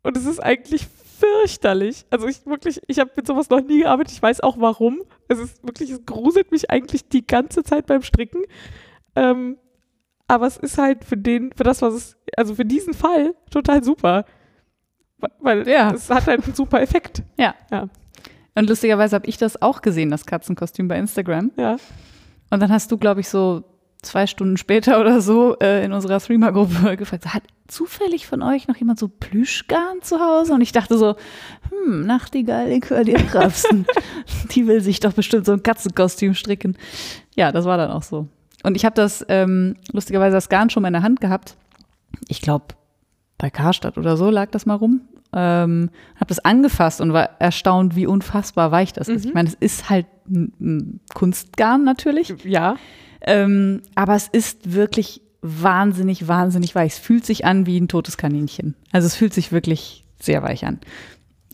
Speaker 2: Und es ist eigentlich fürchterlich. Also ich wirklich, ich habe mit sowas noch nie gearbeitet. Ich weiß auch warum. Es ist wirklich, es gruselt mich eigentlich die ganze Zeit beim Stricken. Ähm, aber es ist halt für den, für das, was es, also für diesen Fall total super. Weil
Speaker 1: Ja.
Speaker 2: es hat halt einen super Effekt.
Speaker 1: Und lustigerweise habe ich das auch gesehen, das Katzenkostüm bei Instagram.
Speaker 2: Ja.
Speaker 1: Und dann hast du, glaube ich, so zwei Stunden später oder so äh, in unserer Threema-Gruppe gefragt, hat zufällig von euch noch jemand so Plüschgarn zu Hause? Und ich dachte so, hm, Nachtigall, ich höre dir. Die will sich doch bestimmt so ein Katzenkostüm stricken. Ja, das war dann auch so. Und ich habe das, ähm, lustigerweise, das Garn schon mal in der Hand gehabt. Ich glaube, bei Karstadt oder so lag das mal rum. Ähm, habe das angefasst und war erstaunt, wie unfassbar weich das ist.
Speaker 2: Mhm.
Speaker 1: Ich meine, es ist halt ein, ein Kunstgarn natürlich.
Speaker 2: Ja.
Speaker 1: Ähm, aber es ist wirklich wahnsinnig, wahnsinnig weich. Es fühlt sich an wie ein totes Kaninchen. Also es fühlt sich wirklich sehr weich an.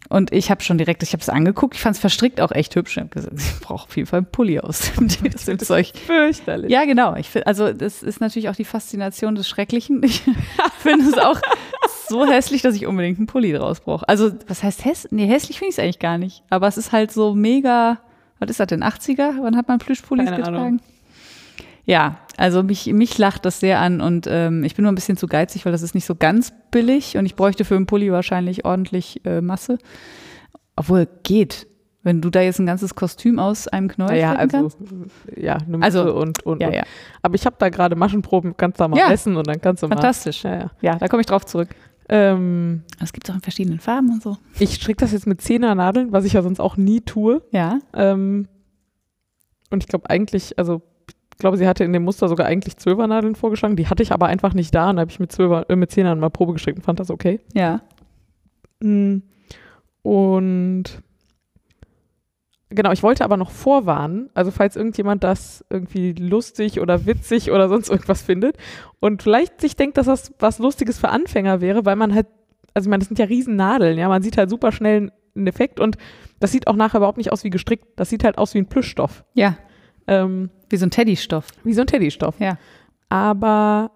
Speaker 1: Und ich habe schon direkt, ich habe es angeguckt, ich fand es verstrickt auch echt hübsch. Ich habe gesagt, ich brauche auf jeden Fall einen Pulli aus dem, aus dem Zeug.
Speaker 2: Fürchterlich.
Speaker 1: Ja, genau. Ich find, also das ist natürlich auch die Faszination des Schrecklichen. Ich finde es auch so hässlich, dass ich unbedingt einen Pulli draus brauche. Also was heißt hässlich? Nee, hässlich finde ich es eigentlich gar nicht. Aber es ist halt so mega, was ist das denn, 80er? Wann hat man Plüschpullis
Speaker 2: Keine
Speaker 1: getragen?
Speaker 2: Ahnung.
Speaker 1: Ja, also mich, mich lacht das sehr an und ähm, ich bin nur ein bisschen zu geizig, weil das ist nicht so ganz billig und ich bräuchte für einen Pulli wahrscheinlich ordentlich äh, Masse. Obwohl, geht. Wenn du da jetzt ein ganzes Kostüm aus einem Knäuel flicken
Speaker 2: also,
Speaker 1: kannst.
Speaker 2: ja, eine Mütze
Speaker 1: Also,
Speaker 2: und, und,
Speaker 1: Ja,
Speaker 2: und.
Speaker 1: ja.
Speaker 2: Aber ich habe da gerade Maschenproben, kannst da mal
Speaker 1: Ja.
Speaker 2: messen und dann kannst du mal.
Speaker 1: Fantastisch.
Speaker 2: Ja, ja.
Speaker 1: Ja, da komme ich drauf zurück.
Speaker 2: Ähm,
Speaker 1: Es gibt auch in verschiedenen Farben und so.
Speaker 2: ich stricke das jetzt mit Zehnernadeln, was ich ja sonst auch nie tue.
Speaker 1: Ja.
Speaker 2: Ähm, und ich glaube eigentlich, also glaube, sie hatte in dem Muster sogar eigentlich Zwölfernadeln vorgeschlagen. Die hatte ich aber einfach nicht da und da habe ich mit, Zwölfer, äh, mit Zehnern mal Probe gestrickt und fand das okay.
Speaker 1: Ja.
Speaker 2: Mm. Und genau, ich wollte aber noch vorwarnen, also falls irgendjemand das irgendwie lustig oder witzig oder sonst irgendwas findet und vielleicht sich denkt, dass das was Lustiges für Anfänger wäre, weil man halt, also ich meine, das sind ja Riesennadeln, ja, man sieht halt super schnell einen Effekt und das sieht auch nachher überhaupt nicht aus wie gestrickt, das sieht halt aus wie ein Plüschstoff.
Speaker 1: Ja.
Speaker 2: Ähm,
Speaker 1: Wie so ein Teddystoff.
Speaker 2: wie so ein Teddystoff.
Speaker 1: Ja.
Speaker 2: Aber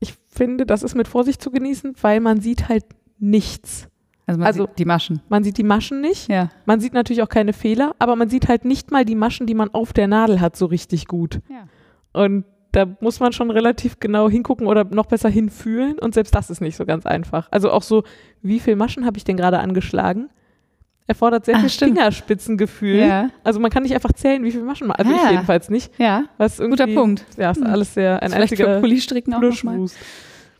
Speaker 2: ich finde, das ist mit Vorsicht zu genießen, weil man sieht halt nichts.
Speaker 1: Also, man
Speaker 2: Also-
Speaker 1: sieht die Maschen.
Speaker 2: Man sieht die Maschen nicht.
Speaker 1: Ja.
Speaker 2: Man sieht natürlich auch keine Fehler, aber man sieht halt nicht mal die Maschen, die man auf der Nadel hat, so richtig gut.
Speaker 1: Ja.
Speaker 2: Und da muss man schon relativ genau hingucken oder noch besser hinfühlen und selbst das ist nicht so ganz einfach. Also auch so, wie viele Maschen habe ich denn gerade angeschlagen? Erfordert sehr
Speaker 1: Ach,
Speaker 2: viel
Speaker 1: stimmt.
Speaker 2: Fingerspitzengefühl.
Speaker 1: Ja.
Speaker 2: Also man kann nicht einfach zählen, wie viele Maschen man, also
Speaker 1: Ah.
Speaker 2: ich jedenfalls nicht.
Speaker 1: Ja.
Speaker 2: Was
Speaker 1: Guter Punkt.
Speaker 2: Ja, ist
Speaker 1: Hm.
Speaker 2: alles sehr ein
Speaker 1: Vielleicht für
Speaker 2: einziger
Speaker 1: Pulli-Stricken auch nochmal.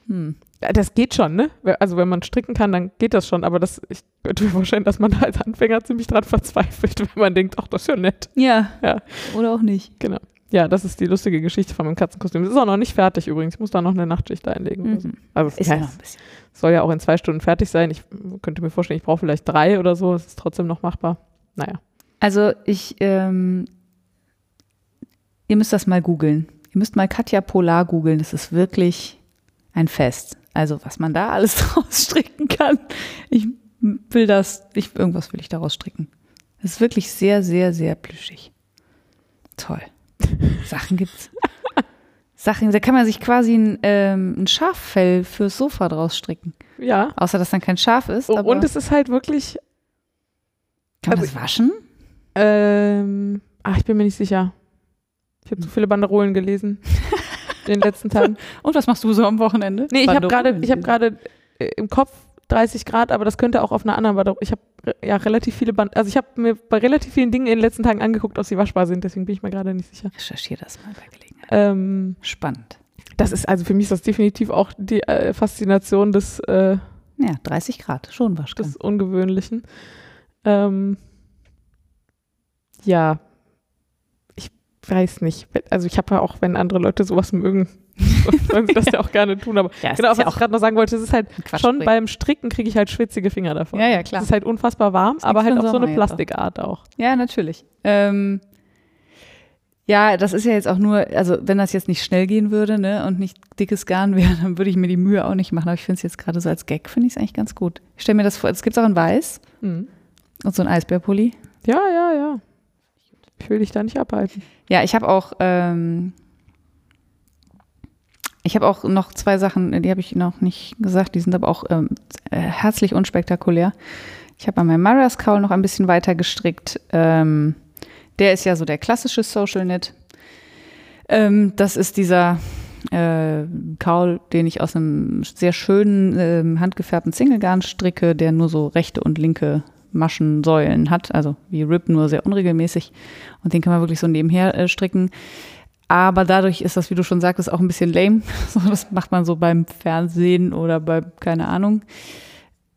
Speaker 1: Hm.
Speaker 2: Das geht schon, ne? Also wenn man stricken kann, dann geht das schon, aber das, ich könnte mir vorstellen, dass man da als Anfänger ziemlich dran verzweifelt, wenn man denkt, ach, das ist ja nett.
Speaker 1: Ja.
Speaker 2: Ja.
Speaker 1: Oder auch nicht.
Speaker 2: Genau. Ja, das ist die lustige Geschichte von meinem Katzenkostüm. Das ist auch noch nicht fertig übrigens. Ich muss da noch eine Nachtschicht einlegen. Oder so.
Speaker 1: Mhm.
Speaker 2: Also es
Speaker 1: Ist
Speaker 2: ja,
Speaker 1: noch
Speaker 2: es
Speaker 1: ein bisschen.
Speaker 2: soll ja auch in zwei Stunden fertig sein. Ich könnte mir vorstellen, ich brauche vielleicht drei oder so. Es ist trotzdem noch machbar. Naja.
Speaker 1: Also ich, ähm, ihr müsst das mal googeln. Ihr müsst mal Katja Polar googeln. Das ist wirklich ein Fest. Also was man da alles draus stricken kann. Ich will das, ich, irgendwas will ich daraus stricken. Das ist wirklich sehr, sehr, sehr plüschig. Toll. Sachen gibt's. Sachen, da kann man sich quasi ein, ähm, ein Schaffell fürs Sofa draus stricken.
Speaker 2: Ja.
Speaker 1: Außer, dass dann kein Schaf ist.
Speaker 2: Oh, und es ist halt wirklich,
Speaker 1: kann man
Speaker 2: also-
Speaker 1: das waschen?
Speaker 2: ähm, ach, ich bin mir nicht sicher. Ich habe zu viele Banderolen gelesen in den letzten Tagen.
Speaker 1: Und was machst du so am Wochenende?
Speaker 2: Nee, ich habe gerade, ich gerade äh, im Kopf 30 Grad, aber das könnte auch auf einer anderen Banderole. Ich habe ja relativ viele Band, also ich habe mir bei relativ vielen Dingen in den letzten Tagen angeguckt, ob sie waschbar sind. Deswegen bin ich mir gerade nicht sicher.
Speaker 1: Recherchiere das mal bei Gelegenheit.
Speaker 2: Ähm,
Speaker 1: Spannend.
Speaker 2: das ist also für mich ist das definitiv auch die äh, Faszination des, äh,
Speaker 1: Ja, 30 Grad, schon waschbar.
Speaker 2: des Ungewöhnlichen. Ähm, ja, ich weiß nicht. Also ich habe ja auch, wenn andere Leute sowas mögen, sollen sie das ja auch gerne tun. Aber
Speaker 1: Ja,
Speaker 2: genau, was
Speaker 1: ja
Speaker 2: ich gerade noch sagen wollte, es ist halt schon beim Stricken kriege ich halt schwitzige Finger davon.
Speaker 1: Ja, ja, klar.
Speaker 2: Es ist halt unfassbar warm, aber halt
Speaker 1: den
Speaker 2: so eine
Speaker 1: auch.
Speaker 2: Plastikart auch.
Speaker 1: Ja, natürlich. Ähm, ja, das ist ja jetzt auch nur, also wenn das jetzt nicht schnell gehen würde, ne, und nicht dickes Garn wäre, dann würde ich mir die Mühe auch nicht machen. Aber ich finde es jetzt gerade so als Gag, finde ich es eigentlich ganz gut. Ich stelle mir das vor, es gibt auch in Weiß
Speaker 2: Mhm.
Speaker 1: und so ein Eisbärpulli.
Speaker 2: Ja, ja, ja. Ich will dich da nicht abhalten.
Speaker 1: Ja, ich habe auch, ähm, ich habe auch noch zwei Sachen, die habe ich noch nicht gesagt, die sind aber auch ähm, äh, herzlich unspektakulär. Ich habe an meinem Maras Kaul noch ein bisschen weiter gestrickt. Ähm, der ist ja so der klassische Social Knit. Ähm, das ist dieser äh, Kaul, den ich aus einem sehr schönen ähm, handgefärbten Singlegarn stricke, der nur so rechte und linke Maschensäulen hat, also wie Rip, nur sehr unregelmäßig. Und den kann man wirklich so nebenher äh, stricken. Aber dadurch ist das, wie du schon sagtest, auch ein bisschen lame. Das macht man so beim Fernsehen oder bei, keine Ahnung.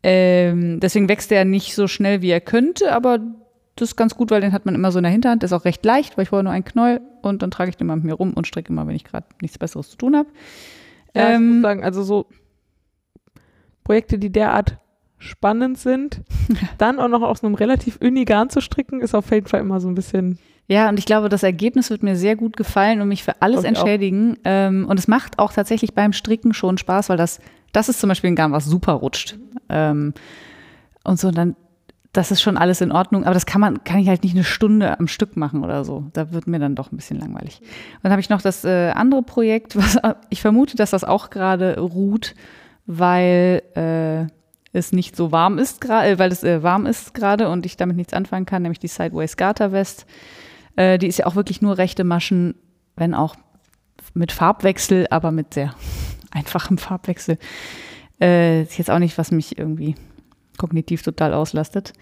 Speaker 1: Ähm, deswegen wächst er nicht so schnell, wie er könnte, aber das ist ganz gut, weil den hat man immer so in der Hinterhand. Der ist auch recht leicht, weil ich brauche nur einen Knäuel und dann trage ich den mal mit mir rum und stricke immer, wenn ich gerade nichts Besseres zu tun habe.
Speaker 2: Ja, ich
Speaker 1: Ähm,
Speaker 2: muss sagen, also so Projekte, die derart spannend sind, dann auch noch aus einem relativ uni Garn zu stricken, ist auf jeden Fall immer so ein bisschen.
Speaker 1: Ja, und ich glaube, das Ergebnis wird mir sehr gut gefallen und mich für alles
Speaker 2: Glaub ich auch.
Speaker 1: entschädigen. Ähm, und es macht auch tatsächlich beim Stricken schon Spaß, weil das, das ist zum Beispiel ein Garn, was super rutscht. Ähm, und so, dann, das ist schon alles in Ordnung, aber das kann man, kann ich halt nicht eine Stunde am Stück machen oder so. Da wird mir dann doch ein bisschen langweilig. Und dann habe ich noch das äh, andere Projekt, was ich vermute, dass das auch gerade ruht, weil äh, es nicht so warm ist, gra- äh, weil es äh, warm ist gerade und ich damit nichts anfangen kann, nämlich die Sideways Garter West. Äh, die ist ja auch wirklich nur rechte Maschen, wenn auch mit Farbwechsel, aber mit sehr einfachem Farbwechsel. Äh, ist jetzt auch nicht, was mich irgendwie kognitiv total auslastet.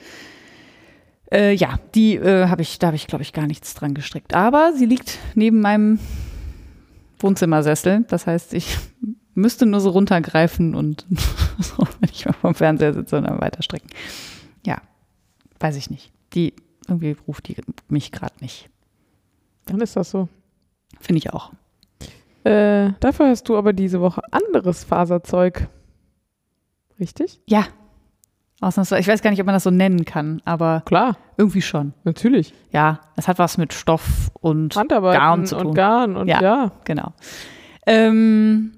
Speaker 1: Äh, ja, die äh, habe ich, da habe ich, glaube ich, gar nichts dran gestrickt. Aber sie liegt neben meinem Wohnzimmersessel. Das heißt, ich müsste nur so runtergreifen und so, wenn ich mal vom Fernseher sitze und dann weiter stricken. Ja, weiß ich nicht. Die, irgendwie ruft die mich gerade nicht.
Speaker 2: Dann ist das so.
Speaker 1: Finde ich auch.
Speaker 2: Äh, dafür hast du aber diese Woche anderes Faserzeug. Richtig?
Speaker 1: Ja. Ausnahmsweise. Ich weiß gar nicht, ob man das so nennen kann, aber
Speaker 2: Klar,
Speaker 1: irgendwie schon.
Speaker 2: natürlich.
Speaker 1: Ja, es hat was mit Stoff und
Speaker 2: Handarbeiten
Speaker 1: Garn zu tun.
Speaker 2: und Garn und
Speaker 1: Ja.
Speaker 2: ja.
Speaker 1: Genau. Ähm,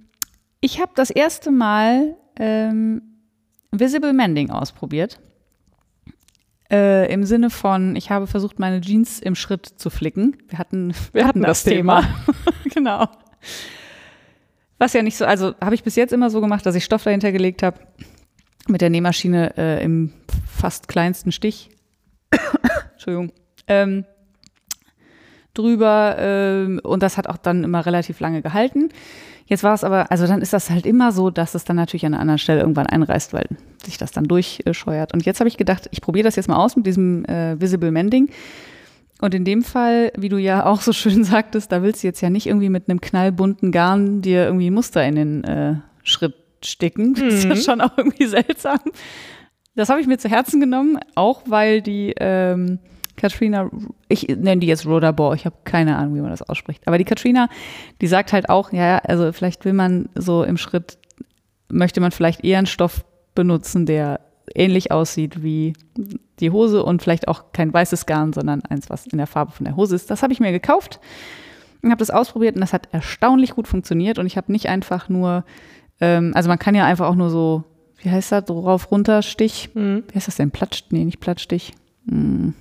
Speaker 1: ich habe das erste Mal ähm, Visible Mending ausprobiert. Äh, Im Sinne von, ich habe versucht, meine Jeans im Schritt zu flicken. Wir hatten,
Speaker 2: Wir hatten das Thema.
Speaker 1: genau. Was ja nicht so, also habe ich bis jetzt immer so gemacht, dass ich Stoff dahinter gelegt habe, mit der Nähmaschine äh, im fast kleinsten Stich. Entschuldigung. Ähm, drüber ähm, und das hat auch dann immer relativ lange gehalten. Jetzt war es aber, also dann ist das halt immer so, dass es dann natürlich an einer anderen Stelle irgendwann einreißt, weil sich das dann durchscheuert. Und jetzt habe ich gedacht, ich probiere das jetzt mal aus mit diesem äh, Visible Mending. Und in dem Fall, wie du ja auch so schön sagtest, da willst du jetzt ja nicht irgendwie mit einem knallbunten Garn dir irgendwie Muster in den äh, Schritt sticken. Das ist ja
Speaker 2: Mhm.
Speaker 1: schon auch irgendwie seltsam. Das habe ich mir zu Herzen genommen, auch weil die ähm, Katrina, ich nenne die jetzt Rodabor, ich habe keine Ahnung, wie man das ausspricht. Aber die Katrina, die sagt halt auch, ja, ja, also vielleicht will man so im Schritt, möchte man vielleicht eher einen Stoff benutzen, der ähnlich aussieht wie die Hose und vielleicht auch kein weißes Garn, sondern eins, was in der Farbe von der Hose ist. Das habe ich mir gekauft und habe das ausprobiert und das hat erstaunlich gut funktioniert und ich habe nicht einfach nur, ähm, also man kann ja einfach auch nur so, wie heißt das, so rauf runter Stich,
Speaker 2: Mhm.
Speaker 1: wie heißt das denn, Plattstich, nee, nicht Plattstich, hm.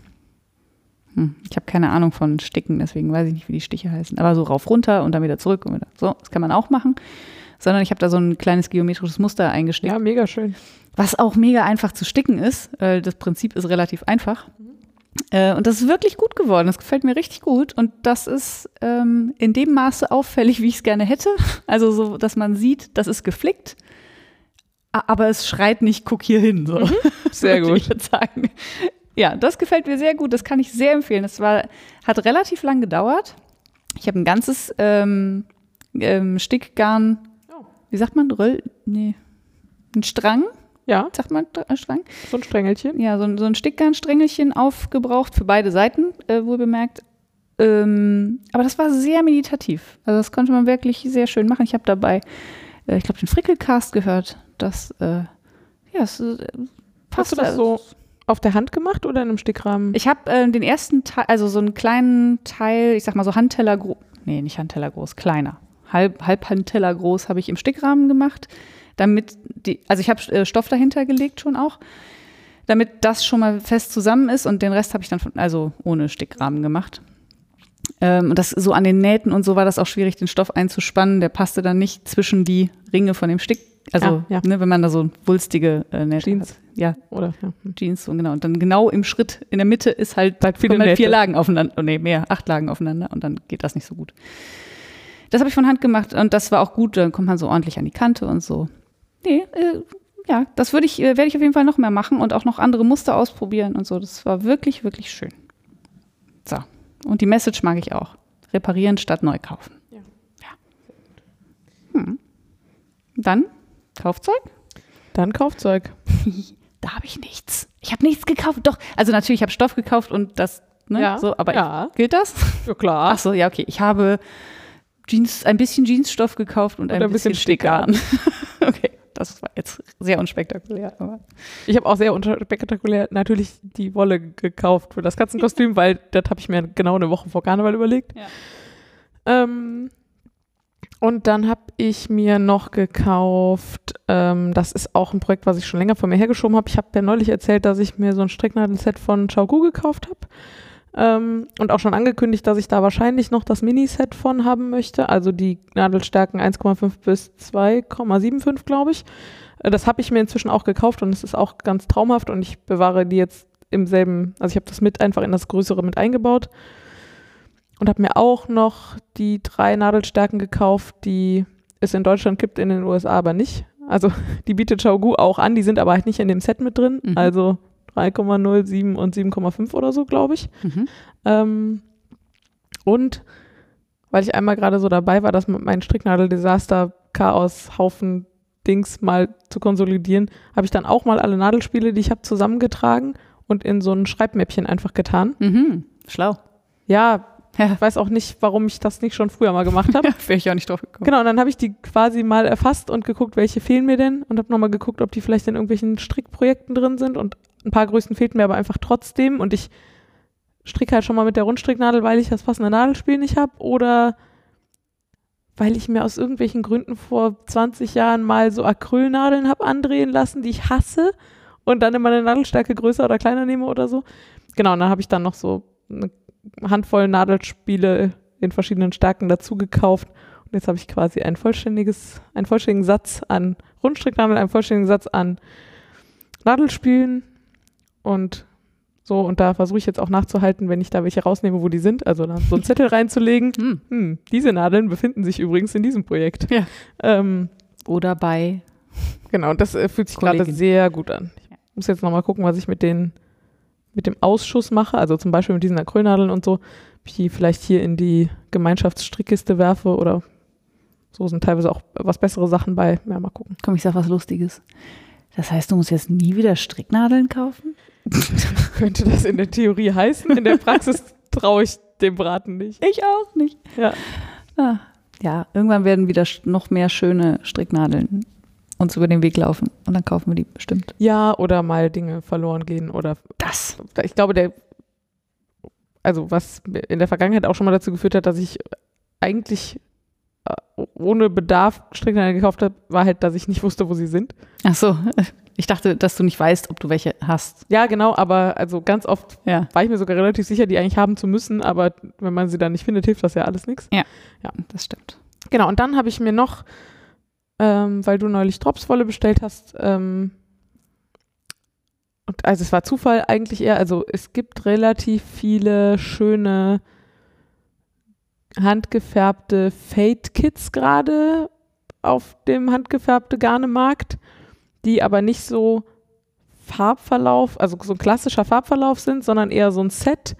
Speaker 1: Hm, ich habe keine Ahnung von Sticken, deswegen weiß ich nicht, wie die Stiche heißen. Aber so rauf, runter und dann wieder zurück und wieder. So, das kann man auch machen. Sondern ich habe da so ein kleines geometrisches Muster eingestickt.
Speaker 2: Ja, mega schön.
Speaker 1: Was auch mega einfach zu sticken ist. Äh, das Prinzip ist relativ einfach. Äh, und das ist wirklich gut geworden. Das gefällt mir richtig gut. Und das ist ähm, in dem Maße auffällig, wie ich es gerne hätte. Also so, dass man sieht, das ist geflickt. Aber es schreit nicht, guck hier hin. So.
Speaker 2: Sehr
Speaker 1: Würde
Speaker 2: gut.
Speaker 1: Ich jetzt sagen. Ja, das gefällt mir sehr gut. Das kann ich sehr empfehlen. Das war, hat relativ lang gedauert. Ich habe ein ganzes ähm, ähm, Stickgarn,
Speaker 2: Oh.
Speaker 1: wie sagt man? Röll? Nee. Ein Strang,
Speaker 2: Ja,
Speaker 1: sagt man Dr- Strang?
Speaker 2: so ein Strängelchen.
Speaker 1: Ja, so, ein- so ein Stickgarnsträngelchen aufgebraucht für beide Seiten, äh, wohl bemerkt. Ähm, aber das war sehr meditativ. Also das konnte man wirklich sehr schön machen. Ich habe dabei, äh, ich glaube, den Frickelcast gehört. Das, äh, ja, es äh,
Speaker 2: Hast
Speaker 1: passt.
Speaker 2: du das so auf der Hand gemacht oder in einem Stickrahmen?
Speaker 1: Ich habe äh, den ersten Teil, also so einen kleinen Teil, ich sag mal so Handteller groß, nee, nicht Handteller groß, kleiner. Halb, halb Handteller groß habe ich im Stickrahmen gemacht, damit die, also ich habe äh, Stoff dahinter gelegt schon auch, damit das schon mal fest zusammen ist und den Rest habe ich dann von, also ohne Stickrahmen gemacht. Ähm, und das so an den Nähten und so war das auch schwierig, den Stoff einzuspannen. Der passte dann nicht zwischen die Ringe von dem Stick. Also,
Speaker 2: Ja, ja.
Speaker 1: Ne, wenn man da so wulstige äh,
Speaker 2: Jeans.
Speaker 1: hat. Ja,
Speaker 2: Oder ja. hm.
Speaker 1: Jeans, so genau. Und dann genau im Schritt in der Mitte ist halt,
Speaker 2: Halt viele
Speaker 1: halt vier. Lagen aufeinander, oh nee, mehr, acht Lagen aufeinander und dann geht das nicht so gut. Das habe ich von Hand gemacht und das war auch gut, dann kommt man so ordentlich an die Kante und so. Nee, äh, ja, das würde ich, äh, werde ich auf jeden Fall noch mehr machen und auch noch andere Muster ausprobieren und so. Das war wirklich, wirklich schön. So. Und die Message mag ich auch. Reparieren statt neu kaufen.
Speaker 2: Ja.
Speaker 1: Ja. Hm. Dann Kaufzeug?
Speaker 2: Dann Kaufzeug.
Speaker 1: da habe ich nichts. Ich habe nichts gekauft. Doch, also natürlich, ich habe Stoff gekauft und das, ne,
Speaker 2: Ja,
Speaker 1: so, aber
Speaker 2: ja.
Speaker 1: ich, gilt das?
Speaker 2: Ja, klar.
Speaker 1: Ach so, ja, okay. Ich habe Jeans, ein bisschen Jeansstoff gekauft und, ein, bisschen, Stickgarn. okay, das war jetzt sehr unspektakulär. Aber
Speaker 2: Ich habe auch sehr unspektakulär natürlich die Wolle gekauft für das Katzenkostüm, weil das habe ich mir genau eine Woche vor Karneval überlegt.
Speaker 1: Ja.
Speaker 2: Ähm, und dann habe ich mir noch gekauft, ähm, das ist auch ein Projekt, was ich schon länger vor mir hergeschoben habe. Ich habe ja neulich erzählt, dass ich mir so ein Stricknadelset von Xiaogu gekauft habe. Ähm, und auch schon angekündigt, dass ich da wahrscheinlich noch das Miniset von haben möchte. Also die Nadelstärken 1,5 bis 2,75, glaube ich. Äh, Das habe ich mir inzwischen auch gekauft und es ist auch ganz traumhaft und ich bewahre die jetzt im selben, also ich habe das mit einfach in das Größere mit eingebaut und habe mir auch noch die drei Nadelstärken gekauft, die es in Deutschland gibt, in den USA aber nicht. Also die bietet Xiaogu auch an, die sind aber halt nicht in dem Set mit drin.
Speaker 1: Mhm.
Speaker 2: Also 3,0, 7 und 7,5 oder so, glaube ich.
Speaker 1: mhm.
Speaker 2: Ähm, und weil ich einmal gerade so dabei war, das mit meinen Stricknadel-Desaster-Chaos-Haufen Dings mal zu konsolidieren, habe ich dann auch mal alle Nadelspiele, die ich habe, zusammengetragen und in so ein Schreibmäppchen einfach getan.
Speaker 1: Mhm. Schlau.
Speaker 2: Ja,
Speaker 1: Ja,
Speaker 2: ich weiß auch nicht, warum ich das nicht schon früher mal gemacht habe.
Speaker 1: wäre ich auch nicht drauf gekommen.
Speaker 2: Genau, und dann habe ich die quasi mal erfasst und geguckt, welche fehlen mir denn und habe nochmal geguckt, ob die vielleicht in irgendwelchen Strickprojekten drin sind und ein paar Größen fehlten mir aber einfach trotzdem und ich stricke halt schon mal mit der Rundstricknadel, weil ich das passende Nadelspiel nicht habe oder weil ich mir aus irgendwelchen Gründen vor 20 Jahren mal so Acrylnadeln habe andrehen lassen, die ich hasse und dann immer eine Nadelstärke größer oder kleiner nehme oder so. Genau, und dann habe ich dann noch so eine Handvoll Nadelspiele in verschiedenen Stärken dazu gekauft. Und jetzt habe ich quasi ein vollständiges, einen vollständigen Satz an Rundstricknadeln, einen vollständigen Satz an Nadelspielen und so. Und da versuche ich jetzt auch nachzuhalten, wenn ich da welche rausnehme, wo die sind. Also da so einen Zettel reinzulegen.
Speaker 1: Hm.
Speaker 2: Hm, diese Nadeln befinden sich übrigens in diesem Projekt.
Speaker 1: Ja.
Speaker 2: Ähm,
Speaker 1: Oder bei
Speaker 2: Genau, und das äh, fühlt sich gerade sehr gut an. Ich muss jetzt nochmal gucken, was ich mit den mit dem Ausschuss mache, also zum Beispiel mit diesen Acrylnadeln und so, ob ich die vielleicht hier in die Gemeinschaftsstrickkiste werfe oder so sind teilweise auch was bessere Sachen bei. Ja, mal gucken.
Speaker 1: Komm, ich sag was Lustiges. Das heißt, du musst jetzt nie wieder Stricknadeln kaufen?
Speaker 2: Könnte das in der Theorie heißen? In der Praxis traue ich dem Braten nicht.
Speaker 1: Ich auch nicht.
Speaker 2: Ja.
Speaker 1: Ah, ja, irgendwann werden wieder noch mehr schöne Stricknadeln uns über den Weg laufen und dann kaufen wir die bestimmt.
Speaker 2: Ja, oder mal Dinge verloren gehen oder
Speaker 1: Das.
Speaker 2: ich glaube, der, also was in der Vergangenheit auch schon mal dazu geführt hat, dass ich eigentlich äh, ohne Bedarf Stricknadeln gekauft habe, war halt, dass ich nicht wusste, wo sie sind.
Speaker 1: Ach so. Ich dachte, dass du nicht weißt, ob du welche hast.
Speaker 2: Ja, genau, aber also ganz oft
Speaker 1: Ja,
Speaker 2: war ich mir sogar relativ sicher, die eigentlich haben zu müssen, aber wenn man sie dann nicht findet, hilft das ja alles nichts.
Speaker 1: das stimmt.
Speaker 2: Genau, und dann habe ich mir noch, ähm, weil du neulich Dropswolle bestellt hast, ähm, und also es war Zufall eigentlich eher, also es gibt relativ viele schöne handgefärbte Fade-Kits gerade auf dem handgefärbte Garnemarkt, die aber nicht so Farbverlauf, also so ein klassischer Farbverlauf sind, sondern eher so ein Set.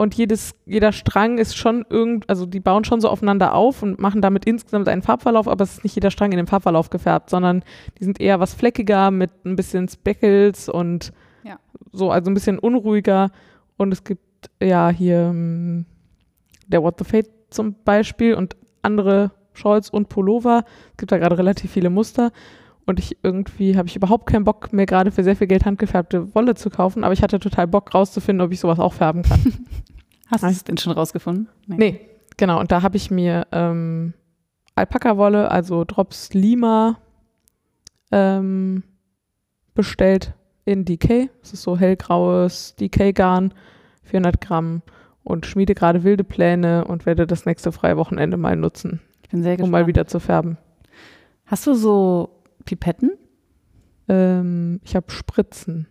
Speaker 2: Und jedes, jeder Strang ist schon irgend, also die bauen schon so aufeinander auf und machen damit insgesamt einen Farbverlauf, aber es ist nicht jeder Strang in den Farbverlauf gefärbt, sondern die sind eher was fleckiger mit ein bisschen Speckles und
Speaker 1: Ja.
Speaker 2: so, also ein bisschen unruhiger. Und es gibt ja hier ähm, der What the Fate zum Beispiel und andere Shorts und Pullover. Es gibt da gerade relativ viele Muster. Und ich irgendwie habe ich überhaupt keinen Bock mehr gerade für sehr viel Geld handgefärbte Wolle zu kaufen, aber ich hatte total Bock rauszufinden, ob ich sowas auch färben kann.
Speaker 1: Hast du es denn schon rausgefunden?
Speaker 2: Nee, genau. Und da habe ich mir ähm, Alpaka-Wolle, also Drops Lima, ähm, bestellt in DK. Das ist so hellgraues DK-Garn, 400 Gramm. Und schmiede gerade wilde Pläne und werde das nächste freie Wochenende mal nutzen,
Speaker 1: Ich bin sehr
Speaker 2: um
Speaker 1: gespannt.
Speaker 2: mal wieder zu färben.
Speaker 1: Hast du so Pipetten?
Speaker 2: Ähm, ich habe Spritzen.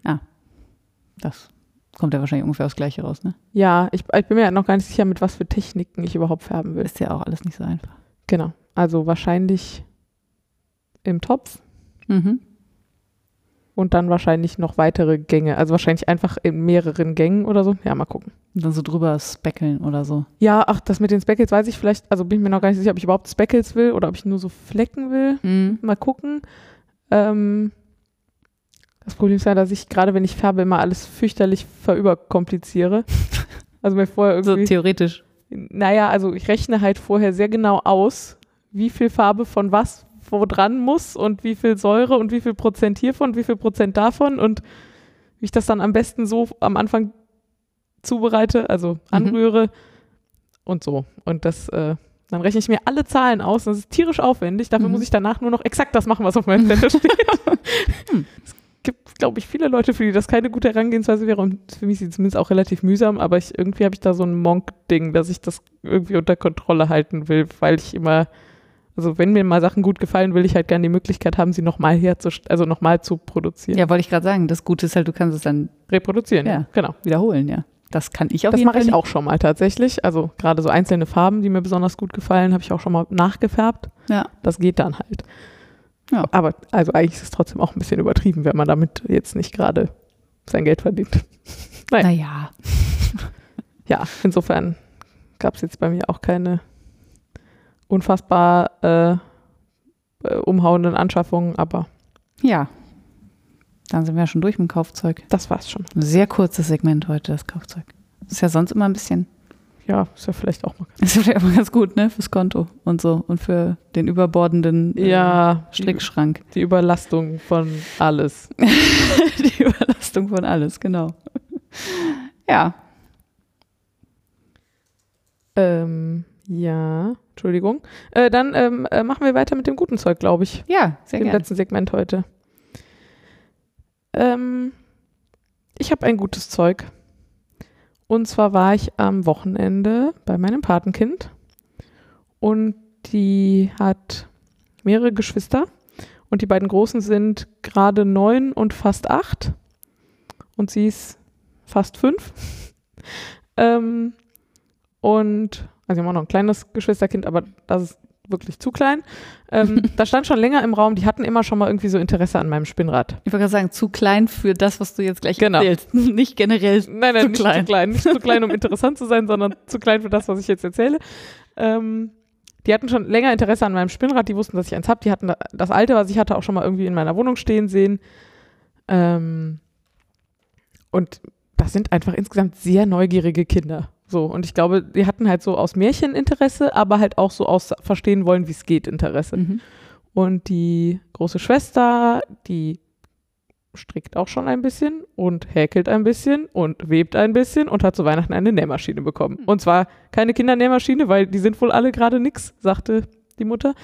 Speaker 1: Das kommt ja wahrscheinlich ungefähr aufs Gleiche raus, ne?
Speaker 2: Ja, ich, ich bin mir noch gar nicht sicher, mit was für Techniken ich überhaupt färben will.
Speaker 1: Ist ja auch alles nicht so einfach.
Speaker 2: Genau. Also wahrscheinlich im Topf
Speaker 1: Mhm.
Speaker 2: Und dann wahrscheinlich noch weitere Gänge. Also wahrscheinlich einfach in mehreren Gängen oder so. Ja, mal gucken.
Speaker 1: Und dann so drüber speckeln oder so.
Speaker 2: Ja, ach, das mit den Speckles weiß ich vielleicht, also bin ich mir noch gar nicht sicher, ob ich überhaupt Speckles will oder ob ich nur so Flecken will.
Speaker 1: Mhm.
Speaker 2: Mal gucken. Ähm, das Problem ist ja, dass ich gerade, wenn ich färbe, immer alles fürchterlich verüberkompliziere. Also mir vorher
Speaker 1: So
Speaker 2: irgendwie,
Speaker 1: theoretisch.
Speaker 2: naja, also ich rechne halt vorher sehr genau aus, wie viel Farbe von was wo dran muss und wie viel Säure und wie viel Prozent hiervon, wie viel Prozent davon und wie ich das dann am besten so am Anfang zubereite, also anrühre und so. Und das, äh, dann rechne ich mir alle Zahlen aus. Das ist tierisch aufwendig. Dafür
Speaker 1: Mhm.
Speaker 2: muss ich danach nur noch exakt das machen, was auf meinem Zettel steht.
Speaker 1: Hm.
Speaker 2: es gibt, glaube ich, viele Leute, für die das keine gute Herangehensweise wäre. Und für mich ist es zumindest auch relativ mühsam. Aber ich, irgendwie habe ich da so ein Monk-Ding, dass ich das irgendwie unter Kontrolle halten will, weil ich immer, also wenn mir mal Sachen gut gefallen, will ich halt gerne die Möglichkeit haben, sie nochmal herzustellen, also nochmal zu produzieren.
Speaker 1: Ja, wollte ich gerade sagen. Das Gute ist halt, du kannst es dann
Speaker 2: Reproduzieren, ja.
Speaker 1: Ja.
Speaker 2: Genau.
Speaker 1: wiederholen, ja. Das kann ich auf
Speaker 2: Das mache ich auch schon mal tatsächlich. Also gerade so einzelne Farben, die mir besonders gut gefallen, habe ich auch schon mal nachgefärbt.
Speaker 1: Ja.
Speaker 2: Das geht dann halt.
Speaker 1: Ja.
Speaker 2: Aber also eigentlich ist es trotzdem auch ein bisschen übertrieben, wenn man damit jetzt nicht gerade sein Geld verdient. Nein.
Speaker 1: Naja.
Speaker 2: Ja, insofern gab es jetzt bei mir auch keine unfassbar äh, äh, umhauenden Anschaffungen, aber
Speaker 1: Ja. Dann sind wir ja schon durch mit dem Kaufzeug.
Speaker 2: das war's schon.
Speaker 1: Ein sehr kurzes Segment heute, das Kaufzeug. Das ist ja sonst immer ein bisschen.
Speaker 2: Ja, ist ja vielleicht auch mal.
Speaker 1: Das ist ja immer ganz gut, ne? Fürs Konto und so. Und für den überbordenden äh,
Speaker 2: Ja, die,
Speaker 1: Strickschrank.
Speaker 2: die Überlastung von alles.
Speaker 1: Die Überlastung von alles, genau. Ja.
Speaker 2: Ähm, ja, Entschuldigung. Äh, dann ähm, äh, machen wir weiter mit dem guten Zeug, glaube ich.
Speaker 1: Ja, sehr gerne.
Speaker 2: letzten Segment heute. Ähm, ich habe ein gutes Zeug. Und zwar war ich am Wochenende bei meinem Patenkind. Und die hat mehrere Geschwister. Und die beiden Großen sind gerade neun und fast acht. Und sie ist fast fünf. ähm, und, also wir haben auch noch ein kleines Geschwisterkind, aber das ist wirklich zu klein. Ähm, da stand schon länger im Raum, die hatten immer schon mal irgendwie so Interesse an meinem Spinnrad.
Speaker 1: Ich wollte gerade sagen, zu klein für das, was du jetzt gleich
Speaker 2: Genau.
Speaker 1: erzählst. Nicht generell.
Speaker 2: Nein, nein,
Speaker 1: Zu
Speaker 2: nicht
Speaker 1: klein.
Speaker 2: zu klein. Nicht zu klein, um interessant zu sein, sondern zu klein für das, was ich jetzt erzähle. Ähm, die hatten schon länger Interesse an meinem Spinnrad, die wussten, dass ich eins habe. Die hatten da- das alte, was ich hatte, auch schon mal irgendwie in meiner Wohnung stehen sehen. Ähm, und das sind einfach insgesamt sehr neugierige Kinder. So, und ich glaube, die hatten halt so aus Märcheninteresse, aber halt auch so aus Verstehen wollen, wie es geht, Interesse.
Speaker 1: Mhm.
Speaker 2: Und die große Schwester, die strickt auch schon ein bisschen und häkelt ein bisschen und webt ein bisschen und hat zu Weihnachten eine Nähmaschine bekommen.
Speaker 1: Hm.
Speaker 2: Und zwar keine Kindernähmaschine, weil die sind wohl alle gerade nix, sagte die Mutter,